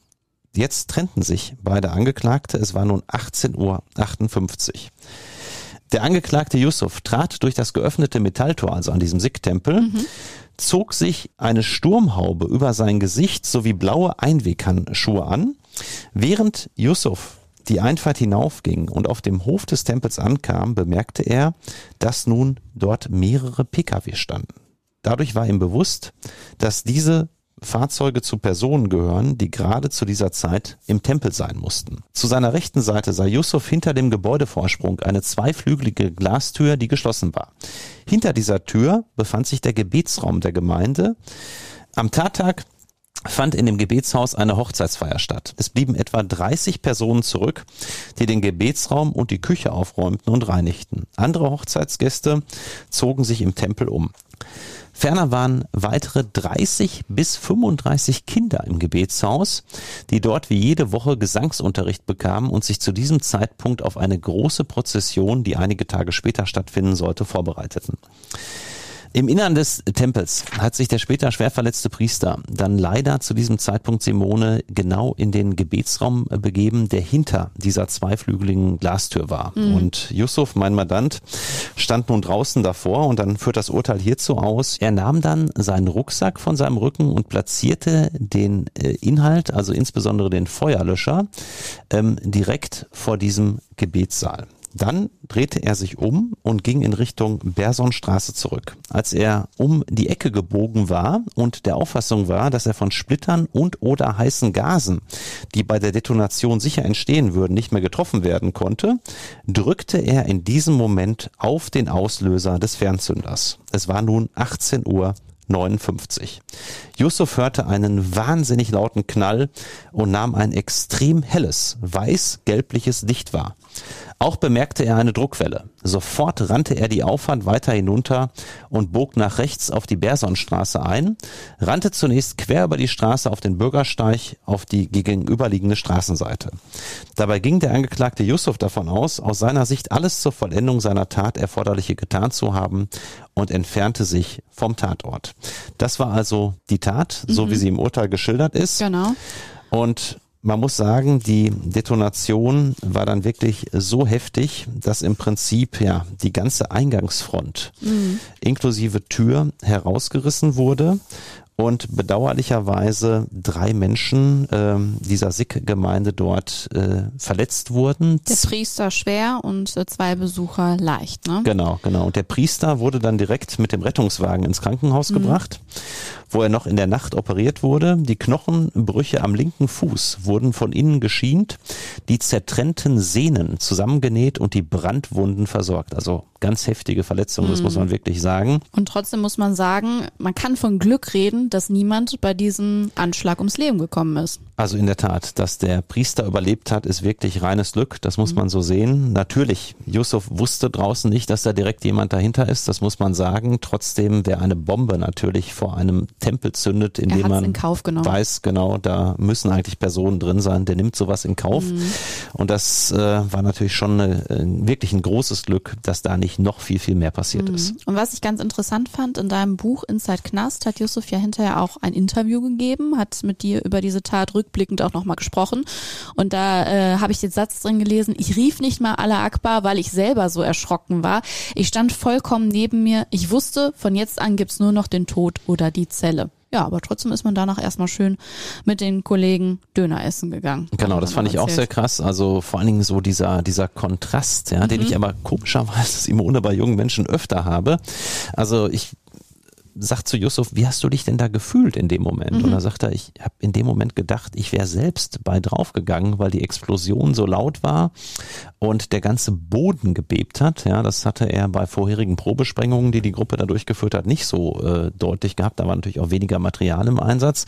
Jetzt trennten sich beide Angeklagte, es war nun 18.58 Uhr. Der Angeklagte Yusuf trat durch das geöffnete Metalltor, also an diesem Sikh-Tempel, mhm. zog sich eine Sturmhaube über sein Gesicht sowie blaue Einweghandschuhe an, während Yusuf die Einfahrt hinaufging und auf dem Hof des Tempels ankam, bemerkte er, dass nun dort mehrere Pkw standen. Dadurch war ihm bewusst, dass diese Fahrzeuge zu Personen gehören, die gerade zu dieser Zeit im Tempel sein mussten. Zu seiner rechten Seite sah Yusuf hinter dem Gebäudevorsprung eine zweiflügelige Glastür, die geschlossen war. Hinter dieser Tür befand sich der Gebetsraum der Gemeinde. Am Tattag fand in dem Gebetshaus eine Hochzeitsfeier statt. Es blieben etwa 30 Personen zurück, die den Gebetsraum und die Küche aufräumten und reinigten. Andere Hochzeitsgäste zogen sich im Tempel um. Ferner waren weitere 30 bis 35 Kinder im Gebetshaus, die dort wie jede Woche Gesangsunterricht bekamen und sich zu diesem Zeitpunkt auf eine große Prozession, die einige Tage später stattfinden sollte, vorbereiteten. Im Innern des Tempels hat sich der später schwer verletzte Priester dann leider zu diesem Zeitpunkt Simone genau in den Gebetsraum begeben, der hinter dieser zweiflügeligen Glastür war. Mhm. Und Yusuf, mein Mandant, stand nun draußen davor und dann führt das Urteil hierzu aus. Er nahm dann seinen Rucksack von seinem Rücken und platzierte den äh, Inhalt, also insbesondere den Feuerlöscher, ähm, direkt vor diesem Gebetssaal. Dann drehte er sich um und ging in Richtung Bersonstraße zurück. Als er um die Ecke gebogen war und der Auffassung war, dass er von Splittern und oder heißen Gasen, die bei der Detonation sicher entstehen würden, nicht mehr getroffen werden konnte, drückte er in diesem Moment auf den Auslöser des Fernzünders. Es war nun 18 Uhr 59. Yusuf hörte einen wahnsinnig lauten Knall und nahm ein extrem helles, weiß-gelbliches Licht wahr. Auch bemerkte er eine Druckwelle. Sofort rannte er die Auffahrt weiter hinunter und bog nach rechts auf die Bersonstraße ein, rannte zunächst quer über die Straße auf den Bürgersteig auf die gegenüberliegende Straßenseite. Dabei ging der Angeklagte Yusuf davon aus, aus seiner Sicht alles zur Vollendung seiner Tat Erforderliche getan zu haben und entfernte sich vom Tatort. Das war also die Tat, so wie mhm. sie im Urteil geschildert ist. Genau. Und man muss sagen, die Detonation war dann wirklich so heftig, dass im Prinzip ja die ganze Eingangsfront mhm. inklusive Tür herausgerissen wurde und bedauerlicherweise drei Menschen ähm, dieser Sikh-Gemeinde dort äh, verletzt wurden. Der Priester schwer und äh, zwei Besucher leicht, ne? Genau, genau. Und der Priester wurde dann direkt mit dem Rettungswagen ins Krankenhaus mhm. gebracht, wo er noch in der Nacht operiert wurde. Die Knochenbrüche am linken Fuß wurden von innen geschient, die zertrennten Sehnen zusammengenäht und die Brandwunden versorgt. Also ganz heftige Verletzungen, mhm. das muss man mhm. wirklich sagen. Und trotzdem muss man sagen, man kann von Glück reden, dass niemand bei diesem Anschlag ums Leben gekommen ist. Also in der Tat, dass der Priester überlebt hat, ist wirklich reines Glück. Das muss mhm. man so sehen. Natürlich, Yusuf wusste draußen nicht, dass da direkt jemand dahinter ist. Das muss man sagen. Trotzdem, wer eine Bombe natürlich vor einem Tempel zündet, in dem man weiß, genau, da müssen eigentlich Personen drin sein, der nimmt sowas in Kauf. Mhm. Und das äh, war natürlich schon eine, äh, wirklich ein großes Glück, dass da nicht noch viel, viel mehr passiert mhm. ist. Und was ich ganz interessant fand, in deinem Buch Inside Knast hat Yusuf ja hinterher auch ein Interview gegeben, hat mit dir über diese Tat rückblickend rückblickend auch nochmal gesprochen. Und da äh, habe ich den Satz drin gelesen, ich rief nicht mal Allah Akbar, weil ich selber so erschrocken war. Ich stand vollkommen neben mir. Ich wusste, von jetzt an gibt's nur noch den Tod oder die Zelle. Ja, aber trotzdem ist man danach erstmal schön mit den Kollegen Döner essen gegangen. Genau, das fand ich erzählt. auch sehr krass. Also vor allen Dingen so dieser, dieser Kontrast, ja, mhm. den ich aber komischerweise immer unter bei jungen Menschen öfter habe. Also ich sagt zu Yusuf, wie hast du dich denn da gefühlt in dem Moment? Mhm. Und da sagt er, ich habe in dem Moment gedacht, ich wäre selbst bei draufgegangen, weil die Explosion so laut war und der ganze Boden gebebt hat. Ja, das hatte er bei vorherigen Probesprengungen, die die Gruppe da durchgeführt hat, nicht so äh, deutlich gehabt. Da war natürlich auch weniger Material im Einsatz.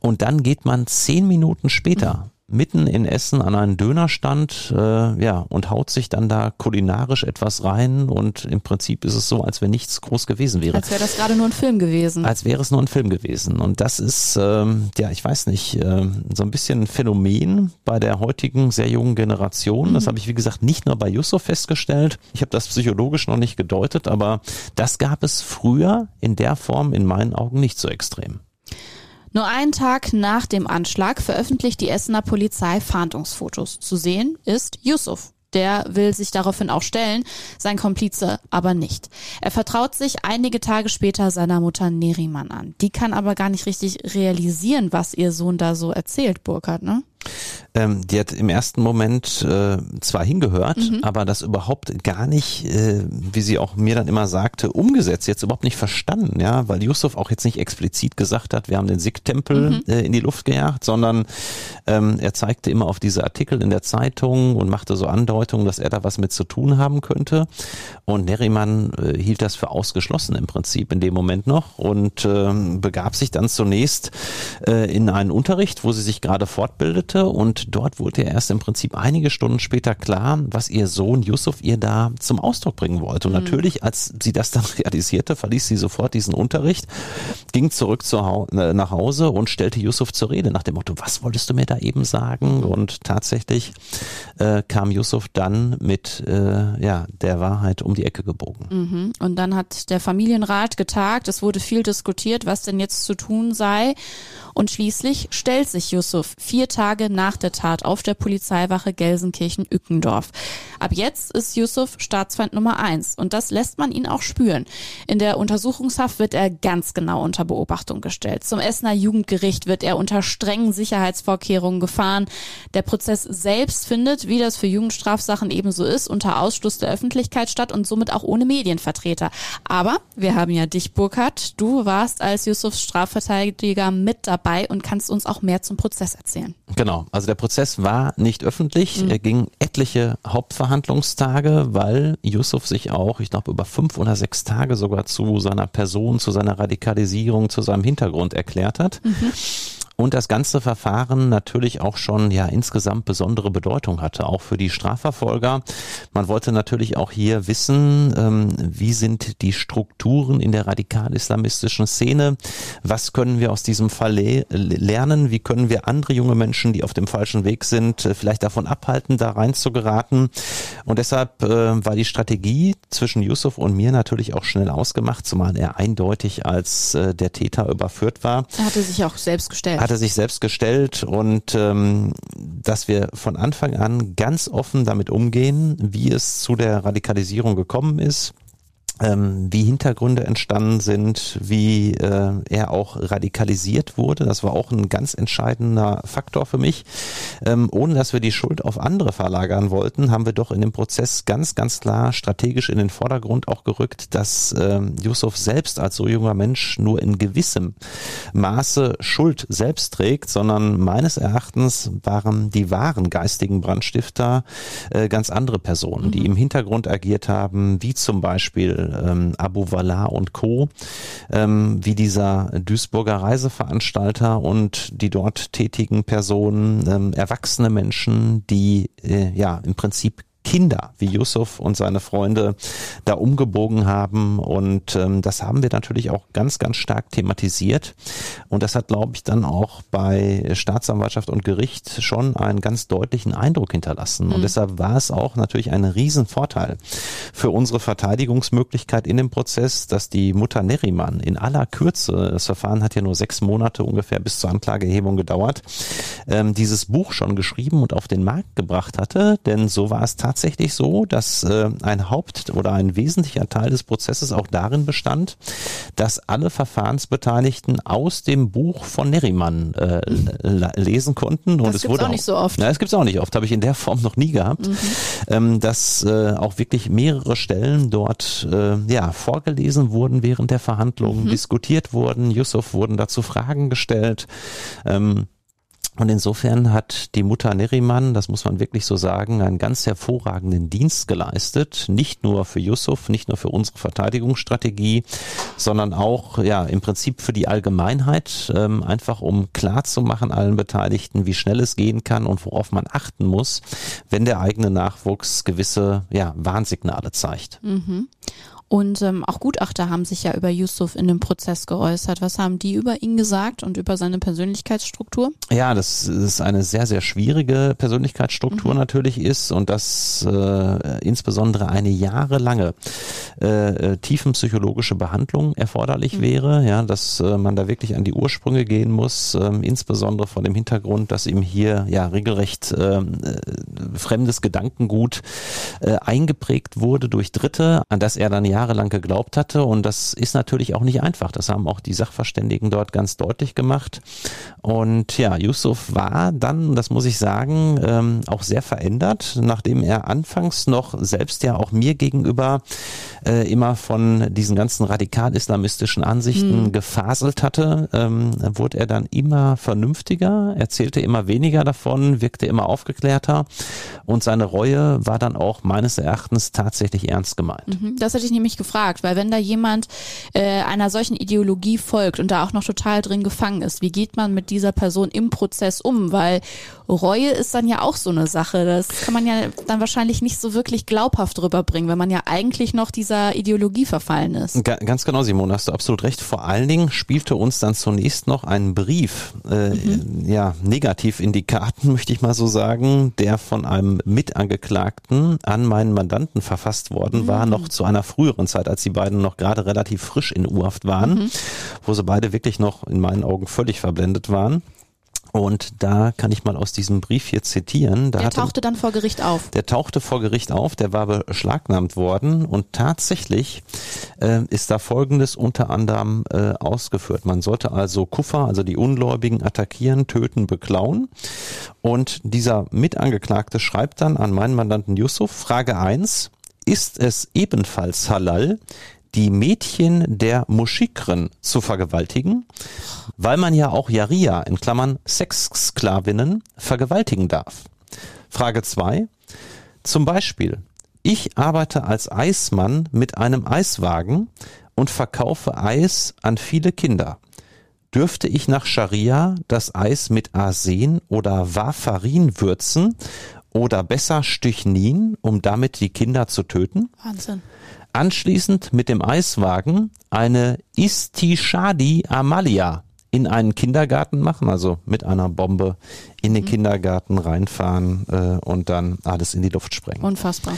Und dann geht man zehn Minuten später mhm mitten in Essen an einen Dönerstand äh, ja, und haut sich dann da kulinarisch etwas rein und im Prinzip ist es so, als wenn nichts groß gewesen wäre. Als wäre das gerade nur ein Film gewesen. Als wäre es nur ein Film gewesen. Und das ist, ähm, ja, ich weiß nicht, äh, so ein bisschen ein Phänomen bei der heutigen sehr jungen Generation. Mhm. Das habe ich, wie gesagt, nicht nur bei Yusuf festgestellt. Ich habe das psychologisch noch nicht gedeutet, aber das gab es früher in der Form in meinen Augen nicht so extrem. Nur einen Tag nach dem Anschlag veröffentlicht die Essener Polizei Fahndungsfotos. Zu sehen ist Yusuf. Der will sich daraufhin auch stellen, sein Komplize aber nicht. Er vertraut sich einige Tage später seiner Mutter Neriman an. Die kann aber gar nicht richtig realisieren, was ihr Sohn da so erzählt, Burkhard, ne? Ähm, die hat im ersten Moment äh, zwar hingehört, mhm. aber das überhaupt gar nicht, äh, wie sie auch mir dann immer sagte, umgesetzt, jetzt überhaupt nicht verstanden, ja, weil Yusuf auch jetzt nicht explizit gesagt hat, wir haben den Sikh-Tempel mhm. äh, in die Luft gejagt, sondern ähm, er zeigte immer auf diese Artikel in der Zeitung und machte so Andeutungen, dass er da was mit zu tun haben könnte. Und Neriman äh, hielt das für ausgeschlossen im Prinzip in dem Moment noch und äh, begab sich dann zunächst äh, in einen Unterricht, wo sie sich gerade fortbildete und dort wurde ja erst im Prinzip einige Stunden später klar, was ihr Sohn Yusuf ihr da zum Ausdruck bringen wollte. Und mhm. natürlich, als sie das dann realisierte, verließ sie sofort diesen Unterricht, ging zurück zu Hau äh, nach Hause und stellte Yusuf zur Rede nach dem Motto, was wolltest du mir da eben sagen? Und tatsächlich äh, kam Yusuf dann mit äh, ja, der Wahrheit um die Ecke gebogen. Mhm. Und dann hat der Familienrat getagt, es wurde viel diskutiert, was denn jetzt zu tun sei. Und schließlich stellt sich Yusuf vier Tage nach der Tat auf der Polizeiwache Gelsenkirchen-Ückendorf. Ab jetzt ist Yusuf Staatsfeind Nummer eins und das lässt man ihn auch spüren. In der Untersuchungshaft wird er ganz genau unter Beobachtung gestellt. Zum Essener Jugendgericht wird er unter strengen Sicherheitsvorkehrungen gefahren. Der Prozess selbst findet, wie das für Jugendstrafsachen ebenso ist, unter Ausschluss der Öffentlichkeit statt und somit auch ohne Medienvertreter. Aber wir haben ja dich, Burkhard. Du warst als Yusufs Strafverteidiger mit dabei und kannst uns auch mehr zum Prozess erzählen. Genau, also der Prozess war nicht öffentlich. Mhm. Er ging etliche Hauptverhandlungstage, weil Yusuf sich auch, ich glaube, über fünf oder sechs Tage sogar zu seiner Person, zu seiner Radikalisierung, zu seinem Hintergrund erklärt hat. Mhm und das ganze Verfahren natürlich auch schon ja insgesamt besondere Bedeutung hatte, auch für die Strafverfolger. Man wollte natürlich auch hier wissen, ähm, wie sind die Strukturen in der radikal-islamistischen Szene, was können wir aus diesem Fall le lernen, wie können wir andere junge Menschen, die auf dem falschen Weg sind, äh, vielleicht davon abhalten, da rein zu geraten. Und deshalb äh, war die Strategie zwischen Yusuf und mir natürlich auch schnell ausgemacht, zumal er eindeutig als äh, der Täter überführt war. Er hatte sich auch selbst gestellt hat er sich selbst gestellt und ähm, dass wir von Anfang an ganz offen damit umgehen, wie es zu der Radikalisierung gekommen ist, ähm, wie Hintergründe entstanden sind, wie äh, er auch radikalisiert wurde. Das war auch ein ganz entscheidender Faktor für mich. Ähm, ohne dass wir die Schuld auf andere verlagern wollten, haben wir doch in dem Prozess ganz, ganz klar strategisch in den Vordergrund auch gerückt, dass ähm, Yusuf selbst als so junger Mensch nur in gewissem Maße Schuld selbst trägt, sondern meines Erachtens waren die wahren geistigen Brandstifter äh, ganz andere Personen, mhm. die im Hintergrund agiert haben, wie zum Beispiel ähm, Abu Wallah und Co., ähm, wie dieser Duisburger Reiseveranstalter und die dort tätigen Personen, ähm, erwachsene Menschen, die äh, ja im Prinzip Kinder wie Yusuf und seine Freunde da umgebogen haben. Und ähm, das haben wir natürlich auch ganz, ganz stark thematisiert. Und das hat, glaube ich, dann auch bei Staatsanwaltschaft und Gericht schon einen ganz deutlichen Eindruck hinterlassen. Mhm. Und deshalb war es auch natürlich ein Riesenvorteil für unsere Verteidigungsmöglichkeit in dem Prozess, dass die Mutter Neriman in aller Kürze, das Verfahren hat ja nur sechs Monate ungefähr bis zur Anklageerhebung gedauert, ähm, dieses Buch schon geschrieben und auf den Markt gebracht hatte. Denn so war es tatsächlich tatsächlich so, dass äh, ein Haupt- oder ein wesentlicher Teil des Prozesses auch darin bestand, dass alle Verfahrensbeteiligten aus dem Buch von Neriman äh, lesen konnten. Und das es wurde auch nicht so oft. Ja, es gibt es auch nicht oft, habe ich in der Form noch nie gehabt, mhm. ähm, dass äh, auch wirklich mehrere Stellen dort äh, ja vorgelesen wurden während der Verhandlungen, mhm. diskutiert wurden. Yusuf wurden dazu Fragen gestellt. Ähm, und insofern hat die Mutter Neriman, das muss man wirklich so sagen, einen ganz hervorragenden Dienst geleistet. Nicht nur für Yusuf, nicht nur für unsere Verteidigungsstrategie, sondern auch ja im Prinzip für die Allgemeinheit, ähm, einfach um klar zu machen allen Beteiligten, wie schnell es gehen kann und worauf man achten muss, wenn der eigene Nachwuchs gewisse ja, Warnsignale zeigt. Mhm. Und ähm, auch Gutachter haben sich ja über Yusuf in dem Prozess geäußert. Was haben die über ihn gesagt und über seine Persönlichkeitsstruktur? Ja, das ist eine sehr, sehr schwierige Persönlichkeitsstruktur mhm. natürlich ist und dass äh, insbesondere eine jahrelange äh, äh, tiefenpsychologische Behandlung erforderlich mhm. wäre, ja, dass äh, man da wirklich an die Ursprünge gehen muss, äh, insbesondere vor dem Hintergrund, dass ihm hier ja regelrecht ähm, äh, fremdes Gedankengut äh, eingeprägt wurde durch Dritte, an das er dann ja jahrelang geglaubt hatte. Und das ist natürlich auch nicht einfach. Das haben auch die Sachverständigen dort ganz deutlich gemacht. Und ja, Yusuf war dann, das muss ich sagen, ähm, auch sehr verändert, nachdem er anfangs noch selbst ja auch mir gegenüber äh, immer von diesen ganzen radikal-islamistischen Ansichten hm. gefaselt hatte, ähm, wurde er dann immer vernünftiger, erzählte immer weniger davon, wirkte immer aufgeklärter und seine Reue war dann auch meines Erachtens tatsächlich ernst gemeint. Mhm, das hätte ich nämlich mich gefragt, weil wenn da jemand äh, einer solchen Ideologie folgt und da auch noch total drin gefangen ist, wie geht man mit dieser Person im Prozess um? Weil Reue ist dann ja auch so eine Sache. Das kann man ja dann wahrscheinlich nicht so wirklich glaubhaft rüberbringen, wenn man ja eigentlich noch dieser Ideologie verfallen ist. Ganz genau, Simone, hast du absolut recht. Vor allen Dingen spielte uns dann zunächst noch ein Brief, äh, mhm. ja, negativ in die Karten, möchte ich mal so sagen, der von einem Mitangeklagten an meinen Mandanten verfasst worden mhm. war, noch zu einer früheren Zeit, als die beiden noch gerade relativ frisch in U-Haft waren, mhm. wo sie beide wirklich noch in meinen Augen völlig verblendet waren. Und da kann ich mal aus diesem Brief hier zitieren. Da der hatte, tauchte dann vor Gericht auf. Der tauchte vor Gericht auf, der war beschlagnahmt worden und tatsächlich äh, ist da Folgendes unter anderem äh, ausgeführt. Man sollte also Kuffer, also die Ungläubigen, attackieren, töten, beklauen. Und dieser Mitangeklagte schreibt dann an meinen Mandanten Yusuf, Frage eins: ist es ebenfalls halal, die Mädchen der Muschikren zu vergewaltigen, weil man ja auch Jaria in Klammern Sexsklavinnen vergewaltigen darf. Frage zwei: Zum Beispiel, ich arbeite als Eismann mit einem Eiswagen und verkaufe Eis an viele Kinder. Dürfte ich nach Scharia das Eis mit Arsen oder Warfarin würzen oder besser Stychnin, um damit die Kinder zu töten? Wahnsinn. Anschließend mit dem Eiswagen eine Istishadi Amalia in einen Kindergarten machen, also mit einer Bombe in den mhm. Kindergarten reinfahren äh, und dann alles in die Luft sprengen. Unfassbar.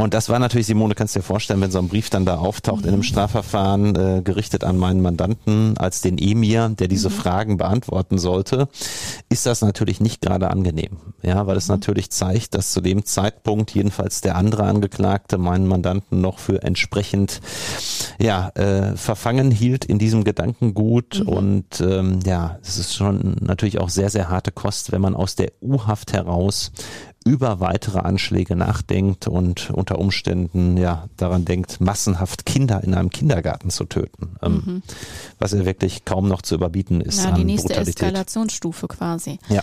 Und das war natürlich, Simone, kannst du dir vorstellen, wenn so ein Brief dann da auftaucht mhm. in einem mhm. Strafverfahren, äh, gerichtet an meinen Mandanten als den Emir, der diese mhm. Fragen beantworten sollte, ist das natürlich nicht gerade angenehm. Ja, weil es mhm. natürlich zeigt, dass zu dem Zeitpunkt jedenfalls der andere Angeklagte meinen Mandanten noch für entsprechend ja, äh, verfangen hielt in diesem Gedankengut. Mhm. Und ähm, ja, es ist schon natürlich auch sehr, sehr harte Kost, wenn man aus der U-Haft heraus über weitere Anschläge nachdenkt und unter Umständen ja daran denkt, massenhaft Kinder in einem Kindergarten zu töten, ähm, mhm. was ja wirklich kaum noch zu überbieten ist. Ja, die nächste Brutalität. Eskalationsstufe quasi. Ja.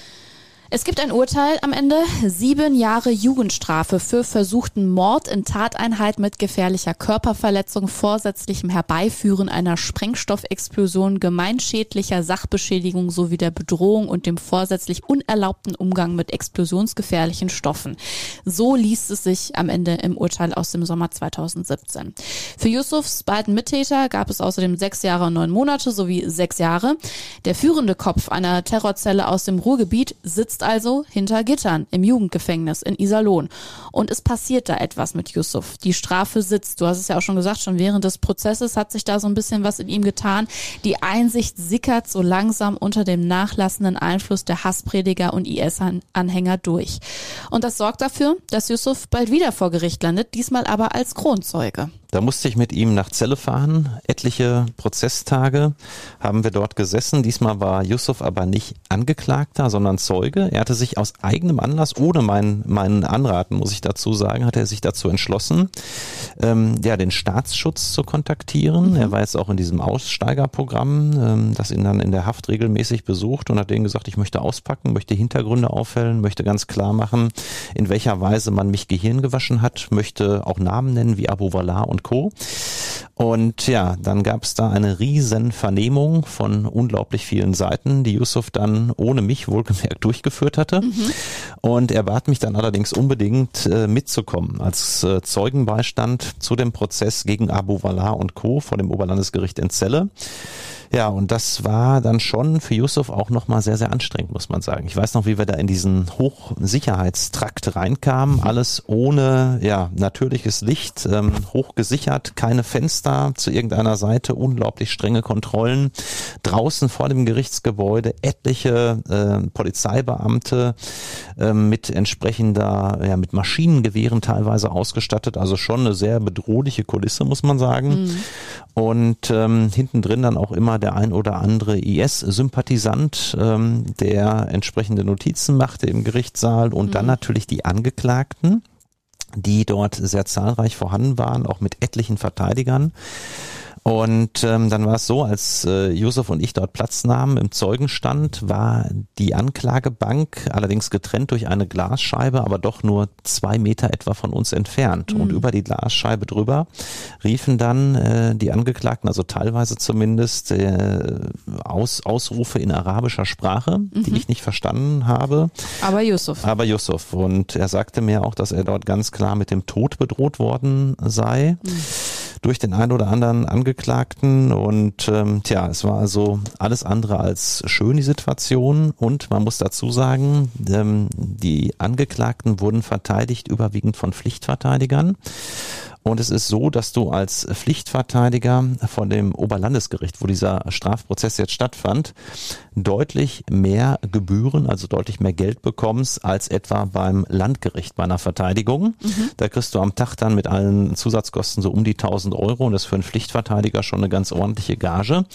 Es gibt ein Urteil am Ende. Sieben Jahre Jugendstrafe für versuchten Mord in Tateinheit mit gefährlicher Körperverletzung, vorsätzlichem Herbeiführen einer Sprengstoffexplosion, gemeinschädlicher Sachbeschädigung sowie der Bedrohung und dem vorsätzlich unerlaubten Umgang mit explosionsgefährlichen Stoffen. So liest es sich am Ende im Urteil aus dem Sommer 2017. Für Yusufs beiden Mittäter gab es außerdem sechs Jahre und neun Monate sowie sechs Jahre. Der führende Kopf einer Terrorzelle aus dem Ruhrgebiet sitzt sitzt also hinter Gittern im Jugendgefängnis in Iserlohn. Und es passiert da etwas mit Yusuf. Die Strafe sitzt. Du hast es ja auch schon gesagt, schon während des Prozesses hat sich da so ein bisschen was in ihm getan. Die Einsicht sickert so langsam unter dem nachlassenden Einfluss der Hassprediger und IS-Anhänger durch. Und das sorgt dafür, dass Yusuf bald wieder vor Gericht landet, diesmal aber als Kronzeuge. Da musste ich mit ihm nach Celle fahren. Etliche Prozesstage haben wir dort gesessen. Diesmal war Yusuf aber nicht Angeklagter, sondern Zeuge. Er hatte sich aus eigenem Anlass, ohne meinen mein Anraten, muss ich dazu sagen, hat er sich dazu entschlossen, ähm, ja, den Staatsschutz zu kontaktieren. Mhm. Er war jetzt auch in diesem Aussteigerprogramm, ähm, das ihn dann in der Haft regelmäßig besucht und hat denen gesagt, ich möchte auspacken, möchte Hintergründe aufhellen, möchte ganz klar machen, in welcher Weise man mich Gehirn gewaschen hat, möchte auch Namen nennen wie Abu Wallah und und Co. Und ja, dann gab es da eine riesen Vernehmung von unglaublich vielen Seiten, die Yusuf dann ohne mich wohlgemerkt durchgeführt hatte. Mhm. Und er bat mich dann allerdings unbedingt äh, mitzukommen als äh, Zeugenbeistand zu dem Prozess gegen Abu Wallah und Co. vor dem Oberlandesgericht in Celle. Ja, und das war dann schon für Yusuf auch nochmal sehr, sehr anstrengend, muss man sagen. Ich weiß noch, wie wir da in diesen Hochsicherheitstrakt reinkamen. Alles ohne, ja, natürliches Licht, ähm, hochgesichert, keine Fenster zu irgendeiner Seite, unglaublich strenge Kontrollen. Draußen vor dem Gerichtsgebäude etliche äh, Polizeibeamte äh, mit entsprechender, ja, mit Maschinengewehren teilweise ausgestattet. Also schon eine sehr bedrohliche Kulisse, muss man sagen. Mhm. Und ähm, hinten drin dann auch immer der ein oder andere IS-Sympathisant, ähm, der entsprechende Notizen machte im Gerichtssaal und mhm. dann natürlich die Angeklagten, die dort sehr zahlreich vorhanden waren, auch mit etlichen Verteidigern. Und ähm, dann war es so, als äh, Josef und ich dort Platz nahmen im Zeugenstand, war die Anklagebank allerdings getrennt durch eine Glasscheibe, aber doch nur zwei Meter etwa von uns entfernt. Mhm. Und über die Glasscheibe drüber riefen dann äh, die Angeklagten, also teilweise zumindest, äh, Aus, Ausrufe in arabischer Sprache, mhm. die ich nicht verstanden habe. Aber Yusuf. Aber Yusuf. Und er sagte mir auch, dass er dort ganz klar mit dem Tod bedroht worden sei. Mhm durch den einen oder anderen Angeklagten. Und ähm, tja, es war also alles andere als schön, die Situation. Und man muss dazu sagen, ähm, die Angeklagten wurden verteidigt überwiegend von Pflichtverteidigern. Und es ist so, dass du als Pflichtverteidiger von dem Oberlandesgericht, wo dieser Strafprozess jetzt stattfand, deutlich mehr Gebühren, also deutlich mehr Geld bekommst als etwa beim Landgericht bei einer Verteidigung. Mhm. Da kriegst du am Tag dann mit allen Zusatzkosten so um die 1000 Euro und das ist für einen Pflichtverteidiger schon eine ganz ordentliche Gage.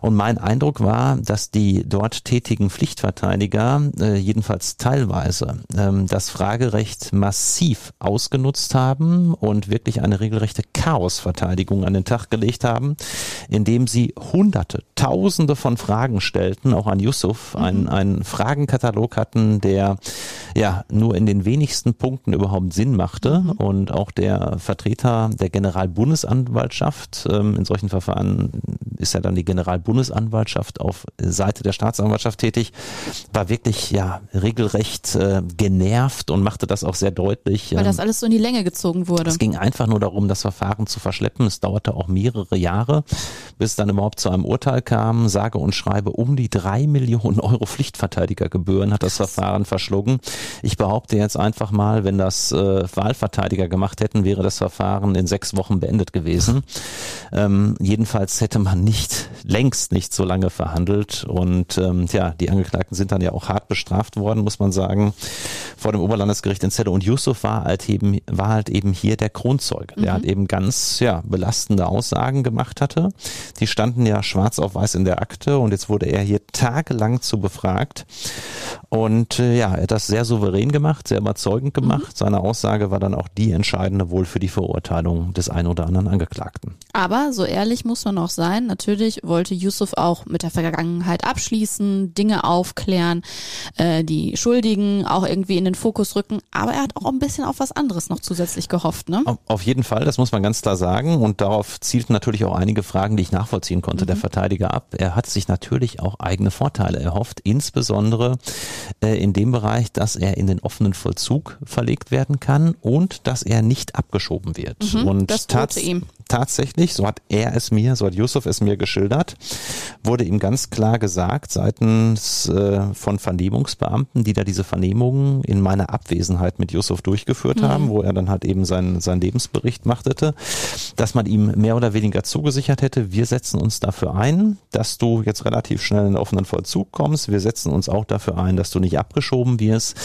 Und mein Eindruck war, dass die dort tätigen Pflichtverteidiger äh, jedenfalls teilweise ähm, das Fragerecht massiv ausgenutzt haben und wirklich eine regelrechte Chaosverteidigung an den Tag gelegt haben, indem sie hunderte, tausende von Fragen stellten, auch an Yusuf, mhm. einen, einen Fragenkatalog hatten, der ja nur in den wenigsten Punkten überhaupt Sinn machte mhm. und auch der Vertreter der Generalbundesanwaltschaft, ähm, in solchen Verfahren ist ja dann die Generalbundesanwaltschaft auf Seite der Staatsanwaltschaft tätig, war wirklich ja regelrecht äh, genervt und machte das auch sehr deutlich. Weil ähm, das alles so in die Länge gezogen wurde. Es ging einfach nur darum, das Verfahren zu verschleppen. Es dauerte auch mehrere Jahre, bis dann überhaupt zu einem Urteil kam. Sage und schreibe um die drei Millionen Euro Pflichtverteidigergebühren hat das Verfahren verschlungen. Ich behaupte jetzt einfach mal, wenn das äh, Wahlverteidiger gemacht hätten, wäre das Verfahren in sechs Wochen beendet gewesen. Ähm, jedenfalls hätte man nicht, längst nicht so lange verhandelt und ähm, ja, die Angeklagten sind dann ja auch hart bestraft worden, muss man sagen, vor dem Oberlandesgericht in Celle und Yusuf war halt eben, war halt eben hier der Kronzeuge, der mhm. halt eben ganz, ja, belastende Aussagen gemacht hatte. Die standen ja schwarz auf weiß in der Akte und jetzt wurde er hier tagelang zu befragt und äh, ja, er hat das sehr souverän gemacht, sehr überzeugend gemacht. Mhm. Seine Aussage war dann auch die entscheidende wohl für die Verurteilung des einen oder anderen Angeklagten. Aber so ehrlich muss man auch sein, natürlich wollte Yusuf auch mit der Vergangenheit abschließen, Dinge aufklären, äh, die Schuldigen auch irgendwie in den Fokus rücken, aber er hat auch ein bisschen auf was anderes noch zusätzlich gehofft, ne? Auf, auf jeden Fall, das muss man ganz klar sagen und darauf zielten natürlich auch einige Fragen, die ich nachvollziehen konnte, mhm. der Verteidiger ab. Er hat sich natürlich auch eigene Vorteile erhofft, insbesondere äh, in dem Bereich, dass er in den offenen Vollzug verlegt werden kann und dass er nicht abgeschoben wird. Mhm, und das tats ihm. Tatsächlich, so hat er es mir, so hat Yusuf es mir geschildert, wurde ihm ganz klar gesagt seitens äh, von Vernehmungsbeamten, die da diese Vernehmungen in meiner Abwesenheit mit Yusuf durchgeführt mhm. haben, wo er dann halt eben seinen, seinen Lebensbericht machte, dass man ihm mehr oder weniger zugesichert hätte, wir setzen uns dafür ein, dass du jetzt relativ schnell in den offenen Vollzug kommst. Wir setzen uns auch dafür ein, dass du nicht abgeschoben wirst.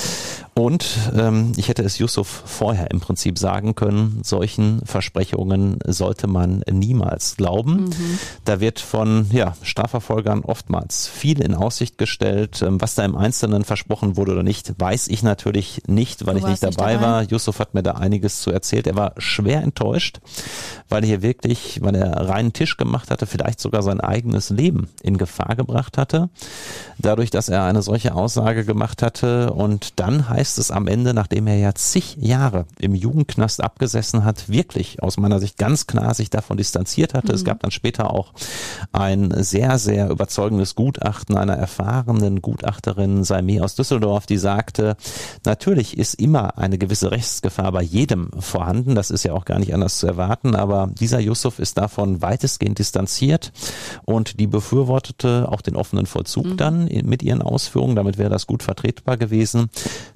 Und ähm, ich hätte es Yusuf vorher im Prinzip sagen können, solchen Versprechungen sollte man niemals glauben. Mhm. Da wird von ja, Strafverfolgern oftmals viel in Aussicht gestellt. Ähm, was da im Einzelnen versprochen wurde oder nicht, weiß ich natürlich nicht, weil du ich nicht dabei, nicht dabei war. Yusuf hat mir da einiges zu erzählt. Er war schwer enttäuscht, weil er hier wirklich, weil er reinen Tisch gemacht hatte, vielleicht sogar sein eigenes Leben in Gefahr gebracht hatte. Dadurch, dass er eine solche Aussage gemacht hatte und dann heißt heißt es am Ende, nachdem er ja zig Jahre im Jugendknast abgesessen hat, wirklich aus meiner Sicht ganz klar sich davon distanziert hatte. Mhm. Es gab dann später auch ein sehr, sehr überzeugendes Gutachten einer erfahrenen Gutachterin Saimi aus Düsseldorf, die sagte, natürlich ist immer eine gewisse Rechtsgefahr bei jedem vorhanden. Das ist ja auch gar nicht anders zu erwarten, aber dieser Yusuf ist davon weitestgehend distanziert und die befürwortete auch den offenen Vollzug mhm. dann mit ihren Ausführungen. Damit wäre das gut vertretbar gewesen.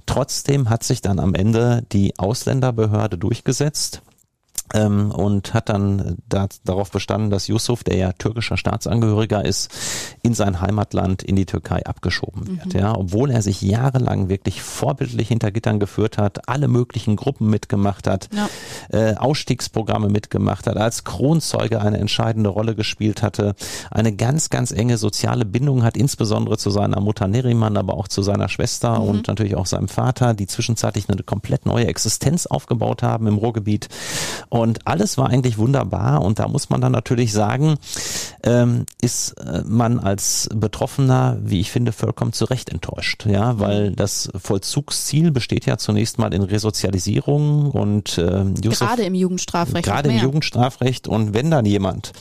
Trotzdem hat sich dann am Ende die Ausländerbehörde durchgesetzt ähm, und hat dann da, darauf bestanden, dass Yusuf, der ja türkischer Staatsangehöriger ist, in sein Heimatland in die Türkei abgeschoben wird. Mhm. Ja, obwohl er sich jahrelang wirklich vorbildlich hinter Gittern geführt hat, alle möglichen Gruppen mitgemacht hat, ja. äh, Ausstiegsprogramme mitgemacht hat, als Kronzeuge eine entscheidende Rolle gespielt hatte, eine ganz, ganz enge soziale Bindung hat, insbesondere zu seiner Mutter Neriman, aber auch zu seiner Schwester mhm. und natürlich auch seinem Vater, die zwischenzeitlich eine komplett neue Existenz aufgebaut haben im Ruhrgebiet. Und alles war eigentlich wunderbar. Und da muss man dann natürlich sagen, ähm, ist äh, man als Betroffener, wie ich finde, vollkommen zu Recht enttäuscht. Ja, weil das Vollzugsziel besteht ja zunächst mal in Resozialisierung und äh, Yusuf, gerade im Jugendstrafrecht. Gerade im Jugendstrafrecht. Und wenn dann jemand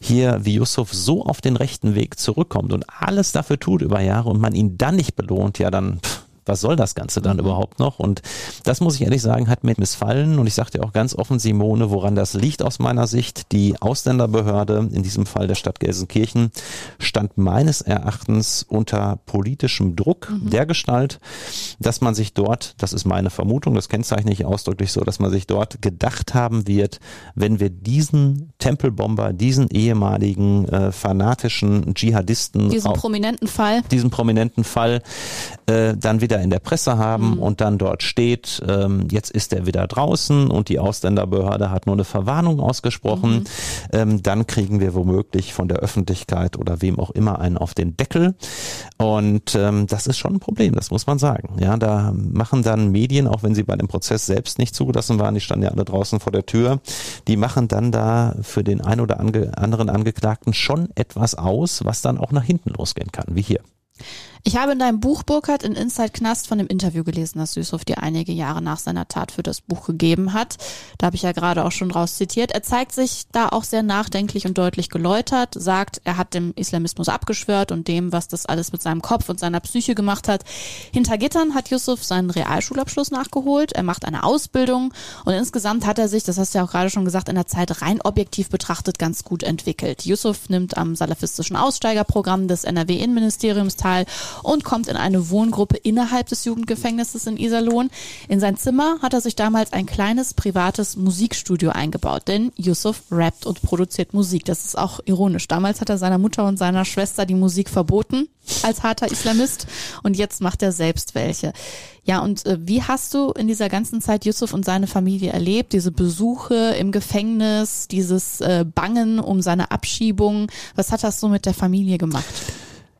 hier wie Yusuf so auf den rechten Weg zurückkommt und alles dafür tut über Jahre und man ihn dann nicht belohnt, ja dann pff, was soll das Ganze dann mhm. überhaupt noch? Und das muss ich ehrlich sagen, hat mir missfallen. Und ich sagte auch ganz offen, Simone, woran das liegt aus meiner Sicht. Die Ausländerbehörde, in diesem Fall der Stadt Gelsenkirchen, stand meines Erachtens unter politischem Druck mhm. der Gestalt, dass man sich dort, das ist meine Vermutung, das kennzeichne ich ausdrücklich so, dass man sich dort gedacht haben wird, wenn wir diesen Tempelbomber, diesen ehemaligen äh, fanatischen Dschihadisten, diesen prominenten Fall, diesen prominenten Fall, äh, dann wieder wieder in der Presse haben mhm. und dann dort steht, ähm, jetzt ist er wieder draußen und die Ausländerbehörde hat nur eine Verwarnung ausgesprochen, mhm. ähm, dann kriegen wir womöglich von der Öffentlichkeit oder wem auch immer einen auf den Deckel. Und ähm, das ist schon ein Problem, das muss man sagen. Ja, da machen dann Medien, auch wenn sie bei dem Prozess selbst nicht zugelassen waren, die standen ja alle draußen vor der Tür, die machen dann da für den ein oder anderen Angeklagten schon etwas aus, was dann auch nach hinten losgehen kann, wie hier. Ich habe in deinem Buch, Burkhard, in Inside Knast von dem Interview gelesen, das Yusuf dir einige Jahre nach seiner Tat für das Buch gegeben hat. Da habe ich ja gerade auch schon raus zitiert. Er zeigt sich da auch sehr nachdenklich und deutlich geläutert, sagt, er hat dem Islamismus abgeschwört und dem, was das alles mit seinem Kopf und seiner Psyche gemacht hat. Hinter Gittern hat Yusuf seinen Realschulabschluss nachgeholt. Er macht eine Ausbildung und insgesamt hat er sich, das hast du ja auch gerade schon gesagt, in der Zeit rein objektiv betrachtet ganz gut entwickelt. Yusuf nimmt am salafistischen Aussteigerprogramm des NRW-Innenministeriums teil und kommt in eine Wohngruppe innerhalb des Jugendgefängnisses in Iserlohn. In sein Zimmer hat er sich damals ein kleines privates Musikstudio eingebaut, denn Yusuf rappt und produziert Musik. Das ist auch ironisch. Damals hat er seiner Mutter und seiner Schwester die Musik verboten als harter Islamist und jetzt macht er selbst welche. Ja, und äh, wie hast du in dieser ganzen Zeit Yusuf und seine Familie erlebt? Diese Besuche im Gefängnis, dieses äh, Bangen um seine Abschiebung. Was hat das so mit der Familie gemacht?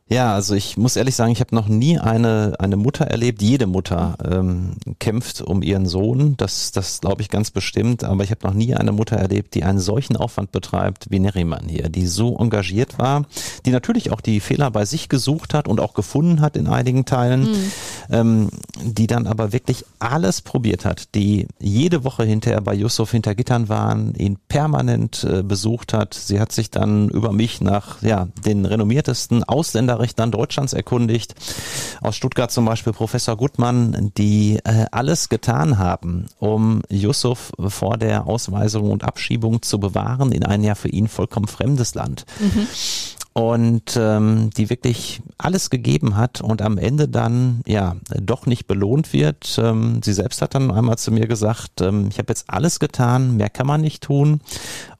Ja, also ich muss ehrlich sagen, ich habe noch nie eine, eine Mutter erlebt. Jede Mutter ähm, kämpft um ihren Sohn, das, das glaube ich ganz bestimmt, aber ich habe noch nie eine Mutter erlebt, die einen solchen Aufwand betreibt wie Neriman hier, die so engagiert war, die natürlich auch die Fehler bei sich gesucht hat und auch gefunden hat in einigen Teilen, mhm. ähm, die dann aber wirklich alles probiert hat, die jede Woche hinterher bei Yusuf hinter Gittern waren, ihn permanent äh, besucht hat. Sie hat sich dann über mich nach ja, den renommiertesten Ausländer Sozialrichtern Deutschlands erkundigt. Aus Stuttgart zum Beispiel Professor Gutmann, die äh, alles getan haben, um Yusuf vor der Ausweisung und Abschiebung zu bewahren in ein ja für ihn vollkommen fremdes Land. Mhm und ähm, die wirklich alles gegeben hat und am Ende dann ja doch nicht belohnt wird. Ähm, sie selbst hat dann einmal zu mir gesagt, ähm, ich habe jetzt alles getan, mehr kann man nicht tun.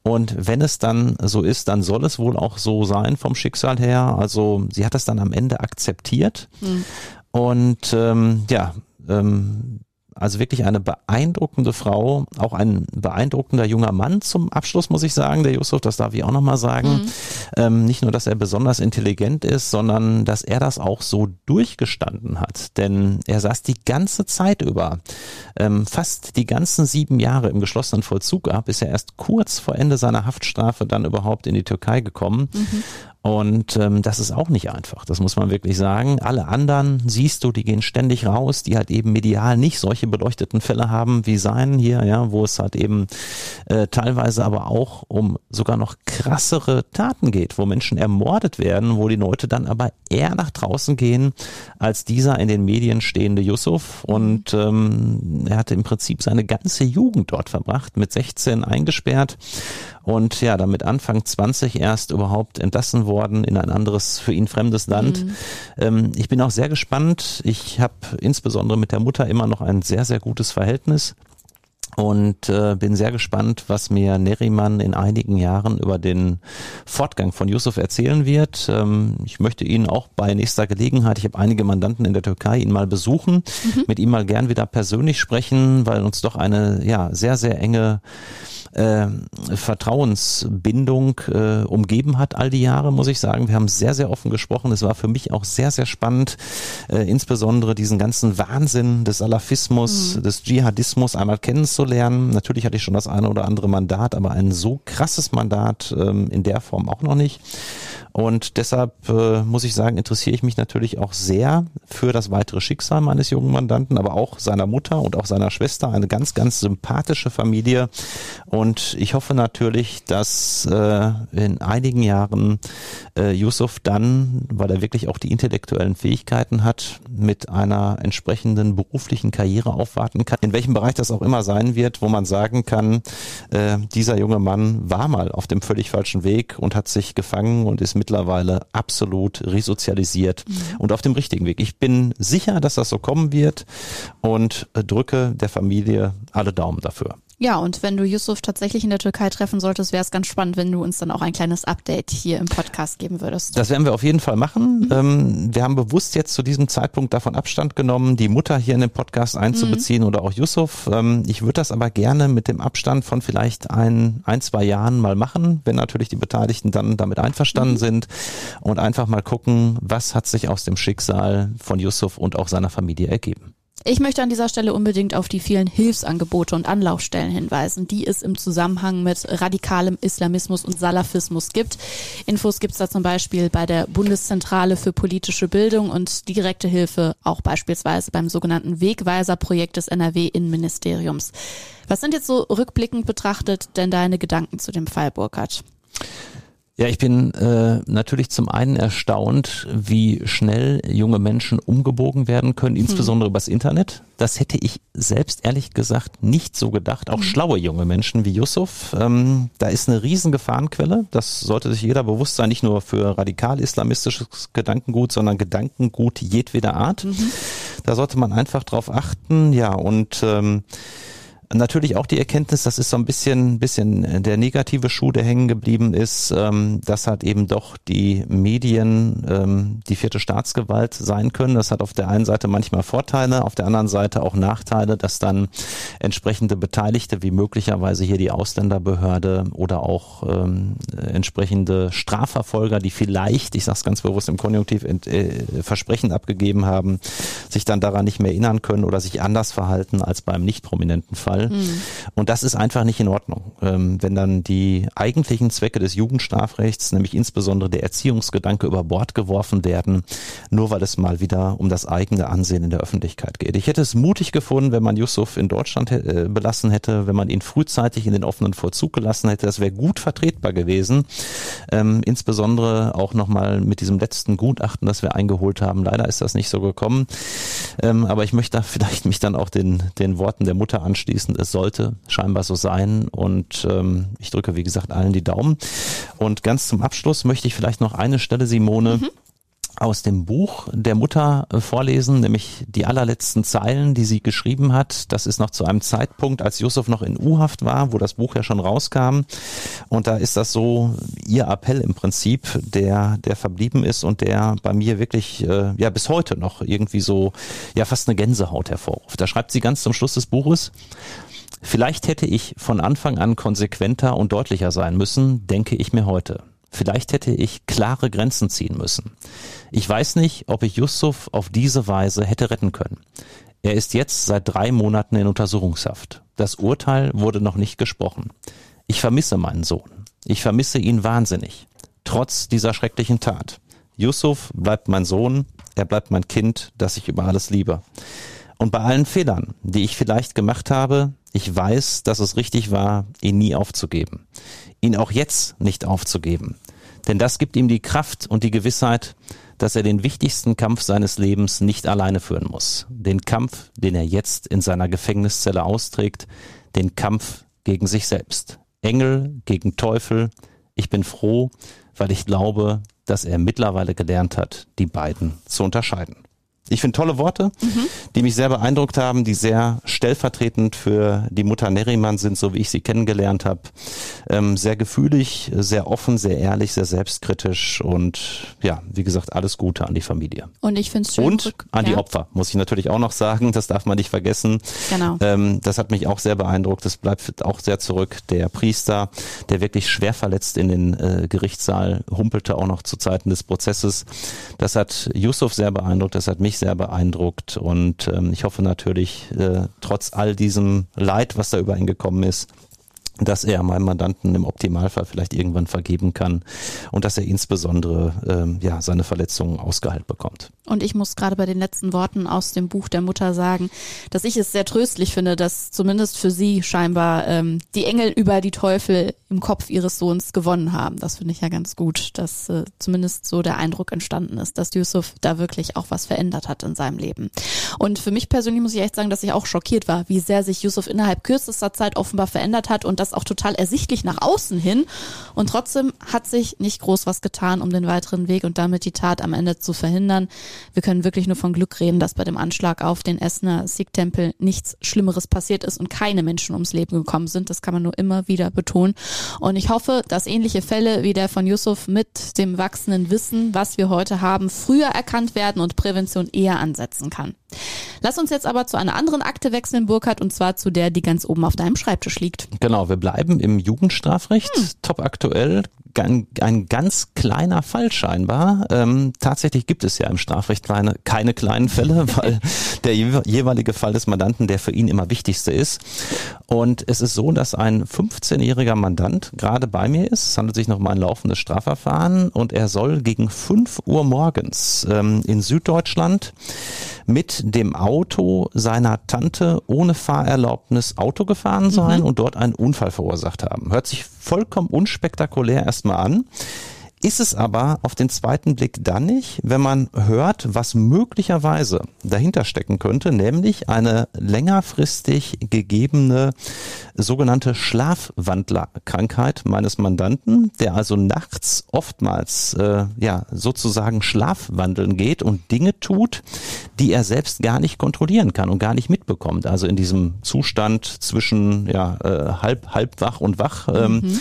Und wenn es dann so ist, dann soll es wohl auch so sein vom Schicksal her. Also sie hat es dann am Ende akzeptiert. Mhm. Und ähm, ja, ähm, also wirklich eine beeindruckende Frau, auch ein beeindruckender junger Mann zum Abschluss, muss ich sagen, der Yusuf, das darf ich auch nochmal sagen. Mhm. Ähm, nicht nur, dass er besonders intelligent ist, sondern dass er das auch so durchgestanden hat. Denn er saß die ganze Zeit über, ähm, fast die ganzen sieben Jahre im geschlossenen Vollzug ab, ist er erst kurz vor Ende seiner Haftstrafe dann überhaupt in die Türkei gekommen. Mhm. Und ähm, das ist auch nicht einfach, das muss man wirklich sagen. Alle anderen, siehst du, die gehen ständig raus, die halt eben medial nicht solche beleuchteten Fälle haben wie sein hier, ja, wo es halt eben äh, teilweise aber auch um sogar noch krassere Taten geht, wo Menschen ermordet werden, wo die Leute dann aber eher nach draußen gehen als dieser in den Medien stehende Yusuf. Und ähm, er hatte im Prinzip seine ganze Jugend dort verbracht, mit 16 eingesperrt und ja, damit Anfang 20 erst überhaupt entlassen worden in ein anderes, für ihn fremdes Land. Mhm. Ähm, ich bin auch sehr gespannt. Ich habe insbesondere mit der Mutter immer noch ein sehr, sehr gutes Verhältnis und äh, bin sehr gespannt, was mir Neriman in einigen Jahren über den Fortgang von Yusuf erzählen wird. Ähm, ich möchte ihn auch bei nächster Gelegenheit, ich habe einige Mandanten in der Türkei, ihn mal besuchen, mhm. mit ihm mal gern wieder persönlich sprechen, weil uns doch eine ja sehr sehr enge äh, Vertrauensbindung äh, umgeben hat all die Jahre, muss ich sagen. Wir haben sehr, sehr offen gesprochen. Es war für mich auch sehr, sehr spannend, äh, insbesondere diesen ganzen Wahnsinn des Salafismus, mhm. des Dschihadismus einmal kennenzulernen. Natürlich hatte ich schon das eine oder andere Mandat, aber ein so krasses Mandat ähm, in der Form auch noch nicht. Und deshalb äh, muss ich sagen, interessiere ich mich natürlich auch sehr für das weitere Schicksal meines jungen Mandanten, aber auch seiner Mutter und auch seiner Schwester. Eine ganz, ganz sympathische Familie. Und ich hoffe natürlich, dass äh, in einigen Jahren äh, Yusuf dann, weil er wirklich auch die intellektuellen Fähigkeiten hat, mit einer entsprechenden beruflichen Karriere aufwarten kann. In welchem Bereich das auch immer sein wird, wo man sagen kann, äh, dieser junge Mann war mal auf dem völlig falschen Weg und hat sich gefangen und ist mit mittlerweile absolut resozialisiert mhm. und auf dem richtigen Weg. Ich bin sicher, dass das so kommen wird und drücke der Familie alle Daumen dafür. Ja, und wenn du Yusuf tatsächlich in der Türkei treffen solltest, wäre es ganz spannend, wenn du uns dann auch ein kleines Update hier im Podcast geben würdest. Das werden wir auf jeden Fall machen. Mhm. Ähm, wir haben bewusst jetzt zu diesem Zeitpunkt davon Abstand genommen, die Mutter hier in den Podcast einzubeziehen mhm. oder auch Yusuf. Ähm, ich würde das aber gerne mit dem Abstand von vielleicht ein, ein, zwei Jahren mal machen, wenn natürlich die Beteiligten dann damit einverstanden mhm. sind und einfach mal gucken, was hat sich aus dem Schicksal von Yusuf und auch seiner Familie ergeben. Ich möchte an dieser Stelle unbedingt auf die vielen Hilfsangebote und Anlaufstellen hinweisen, die es im Zusammenhang mit radikalem Islamismus und Salafismus gibt. Infos gibt es da zum Beispiel bei der Bundeszentrale für politische Bildung und direkte Hilfe auch beispielsweise beim sogenannten Wegweiser-Projekt des NRW-Innenministeriums. Was sind jetzt so rückblickend betrachtet denn deine Gedanken zu dem Fall, Burkhardt? Ja, ich bin äh, natürlich zum einen erstaunt, wie schnell junge Menschen umgebogen werden können, hm. insbesondere hm. übers Internet. Das hätte ich selbst ehrlich gesagt nicht so gedacht. Auch hm. schlaue junge Menschen wie Yusuf. Ähm, da ist eine riesen Gefahrenquelle. Das sollte sich jeder bewusst sein, nicht nur für radikal-islamistisches Gedankengut, sondern Gedankengut jedweder Art. Mhm. Da sollte man einfach drauf achten. Ja, und ähm, Natürlich auch die Erkenntnis, das ist so ein bisschen, bisschen der negative Schuh, der hängen geblieben ist, ähm, dass halt eben doch die Medien ähm, die vierte Staatsgewalt sein können. Das hat auf der einen Seite manchmal Vorteile, auf der anderen Seite auch Nachteile, dass dann entsprechende Beteiligte wie möglicherweise hier die Ausländerbehörde oder auch ähm, entsprechende Strafverfolger, die vielleicht, ich sage es ganz bewusst im Konjunktiv, äh, Versprechen abgegeben haben, sich dann daran nicht mehr erinnern können oder sich anders verhalten als beim nicht prominenten Fall. Fall. Mhm. Und das ist einfach nicht in Ordnung. Ähm, wenn dann die eigentlichen Zwecke des Jugendstrafrechts, nämlich insbesondere der Erziehungsgedanke über Bord geworfen werden, nur weil es mal wieder um das eigene Ansehen in der Öffentlichkeit geht. Ich hätte es mutig gefunden, wenn man Yusuf in Deutschland äh, belassen hätte, wenn man ihn frühzeitig in den offenen Vollzug gelassen hätte. Das wäre gut vertretbar gewesen. Ähm, insbesondere auch nochmal mit diesem letzten Gutachten, das wir eingeholt haben. Leider ist das nicht so gekommen. Ähm, aber ich möchte da vielleicht mich dann auch den, den Worten der Mutter anschließen. Es sollte scheinbar so sein. Und ähm, ich drücke, wie gesagt, allen die Daumen. Und ganz zum Abschluss möchte ich vielleicht noch eine Stelle, Simone, mhm aus dem Buch der Mutter äh, vorlesen, nämlich die allerletzten Zeilen, die sie geschrieben hat. Das ist noch zu einem Zeitpunkt, als Yusuf noch in U-Haft war, wo das Buch ja schon rauskam. Und da ist das so ihr Appell im Prinzip, der, der verblieben ist und der bei mir wirklich, äh, ja, bis heute noch irgendwie so, ja, fast eine Gänsehaut hervorruft. Da schreibt sie ganz zum Schluss des Buches, Vielleicht hätte ich von Anfang an konsequenter und deutlicher sein müssen, denke ich mir heute. Vielleicht hätte ich klare Grenzen ziehen müssen. Ich weiß nicht, ob ich Yusuf auf diese Weise hätte retten können. Er ist jetzt seit drei Monaten in Untersuchungshaft. Das Urteil wurde noch nicht gesprochen. Ich vermisse meinen Sohn. Ich vermisse ihn wahnsinnig. Trotz dieser schrecklichen Tat. Yusuf bleibt mein Sohn, er bleibt mein Kind, das ich über alles liebe. Und bei allen Fehlern, die ich vielleicht gemacht habe, ich weiß, dass es richtig war, ihn nie aufzugeben ihn auch jetzt nicht aufzugeben. Denn das gibt ihm die Kraft und die Gewissheit, dass er den wichtigsten Kampf seines Lebens nicht alleine führen muss. Den Kampf, den er jetzt in seiner Gefängniszelle austrägt, den Kampf gegen sich selbst. Engel gegen Teufel. Ich bin froh, weil ich glaube, dass er mittlerweile gelernt hat, die beiden zu unterscheiden. Ich finde tolle Worte, mhm. die mich sehr beeindruckt haben, die sehr stellvertretend für die Mutter Neriman sind, so wie ich sie kennengelernt habe. Ähm, sehr gefühlig, sehr offen, sehr ehrlich, sehr selbstkritisch und ja, wie gesagt, alles Gute an die Familie. Und ich finde es schön. Und an ja. die Opfer, muss ich natürlich auch noch sagen, das darf man nicht vergessen. Genau. Ähm, das hat mich auch sehr beeindruckt. Das bleibt auch sehr zurück. Der Priester, der wirklich schwer verletzt in den äh, Gerichtssaal humpelte, auch noch zu Zeiten des Prozesses. Das hat Yusuf sehr beeindruckt, das hat mich sehr beeindruckt und ähm, ich hoffe natürlich, äh, trotz all diesem Leid, was da über ihn gekommen ist, dass er meinem Mandanten im Optimalfall vielleicht irgendwann vergeben kann und dass er insbesondere ähm, ja seine Verletzungen ausgeheilt bekommt. Und ich muss gerade bei den letzten Worten aus dem Buch der Mutter sagen, dass ich es sehr tröstlich finde, dass zumindest für sie scheinbar ähm, die Engel über die Teufel im Kopf ihres Sohns gewonnen haben. Das finde ich ja ganz gut, dass äh, zumindest so der Eindruck entstanden ist, dass Yusuf da wirklich auch was verändert hat in seinem Leben. Und für mich persönlich muss ich echt sagen, dass ich auch schockiert war, wie sehr sich Yusuf innerhalb kürzester Zeit offenbar verändert hat und das auch total ersichtlich nach außen hin. Und trotzdem hat sich nicht groß was getan, um den weiteren Weg und damit die Tat am Ende zu verhindern. Wir können wirklich nur von Glück reden, dass bei dem Anschlag auf den Essener Sikh-Tempel nichts Schlimmeres passiert ist und keine Menschen ums Leben gekommen sind. Das kann man nur immer wieder betonen. Und ich hoffe, dass ähnliche Fälle wie der von Yusuf mit dem wachsenden Wissen, was wir heute haben, früher erkannt werden und Prävention eher ansetzen kann. Lass uns jetzt aber zu einer anderen Akte wechseln, Burkhard, und zwar zu der, die ganz oben auf deinem Schreibtisch liegt. Genau, wir bleiben im Jugendstrafrecht. Hm. Top aktuell ein, ganz kleiner Fall scheinbar. Ähm, tatsächlich gibt es ja im Strafrecht kleine, keine kleinen Fälle, weil der jeweilige Fall des Mandanten der für ihn immer wichtigste ist. Und es ist so, dass ein 15-jähriger Mandant gerade bei mir ist. Es handelt sich noch um ein laufendes Strafverfahren und er soll gegen 5 Uhr morgens ähm, in Süddeutschland mit dem Auto seiner Tante ohne Fahrerlaubnis Auto gefahren sein mhm. und dort einen Unfall verursacht haben. Hört sich vollkommen unspektakulär erstmal an. Ist es aber auf den zweiten Blick dann nicht, wenn man hört, was möglicherweise dahinter stecken könnte, nämlich eine längerfristig gegebene sogenannte Schlafwandlerkrankheit meines Mandanten, der also nachts oftmals äh, ja sozusagen Schlafwandeln geht und Dinge tut, die er selbst gar nicht kontrollieren kann und gar nicht mitbekommt. Also in diesem Zustand zwischen ja äh, halb halb wach und wach. Ähm, mhm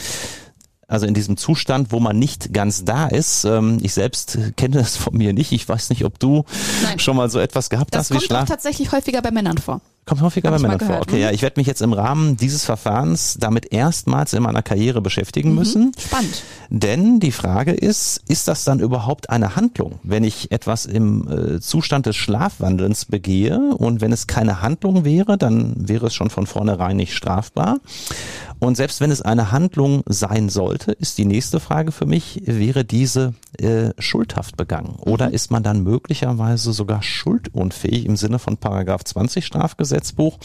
also in diesem Zustand, wo man nicht ganz da ist. Ähm, ich selbst kenne das von mir nicht. Ich weiß nicht, ob du Nein. schon mal so etwas gehabt das hast wie Schlaf. Das kommt tatsächlich häufiger bei Männern vor. Kommt häufiger bei Männern vor. Okay, mhm. ja, ich werde mich jetzt im Rahmen dieses Verfahrens damit erstmals in meiner Karriere beschäftigen müssen. Spannend. Denn die Frage ist, ist das dann überhaupt eine Handlung, wenn ich etwas im äh, Zustand des Schlafwandelns begehe und wenn es keine Handlung wäre, dann wäre es schon von vornherein nicht strafbar. Und selbst wenn es eine Handlung sein sollte, ist die nächste Frage für mich, wäre diese äh, schuldhaft begangen? Oder ist man dann möglicherweise sogar schuldunfähig im Sinne von Paragraph 20 Strafgesetzbuch?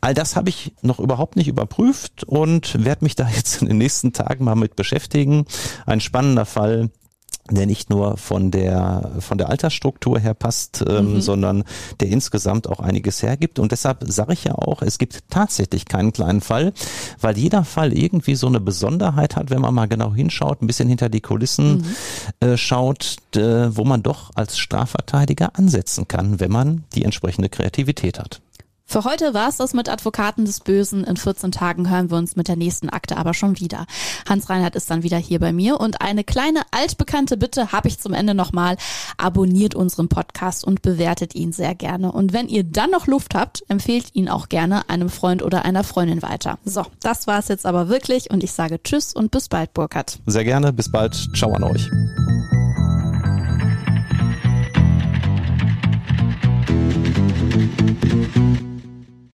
All das habe ich noch überhaupt nicht überprüft und werde mich da jetzt in den nächsten Tagen mal mit beschäftigen. Ein spannender Fall der nicht nur von der von der Altersstruktur her passt, ähm, sondern der insgesamt auch einiges hergibt. Und deshalb sage ich ja auch, es gibt tatsächlich keinen kleinen Fall, weil jeder Fall irgendwie so eine Besonderheit hat, wenn man mal genau hinschaut, ein bisschen hinter die Kulissen äh, schaut, äh, wo man doch als Strafverteidiger ansetzen kann, wenn man die entsprechende Kreativität hat. Für heute war es das mit Advokaten des Bösen. In 14 Tagen hören wir uns mit der nächsten Akte aber schon wieder. Hans Reinhardt ist dann wieder hier bei mir und eine kleine altbekannte Bitte habe ich zum Ende nochmal. Abonniert unseren Podcast und bewertet ihn sehr gerne. Und wenn ihr dann noch Luft habt, empfehlt ihn auch gerne einem Freund oder einer Freundin weiter. So, das war es jetzt aber wirklich und ich sage Tschüss und bis bald, Burkhard. Sehr gerne, bis bald, ciao an euch.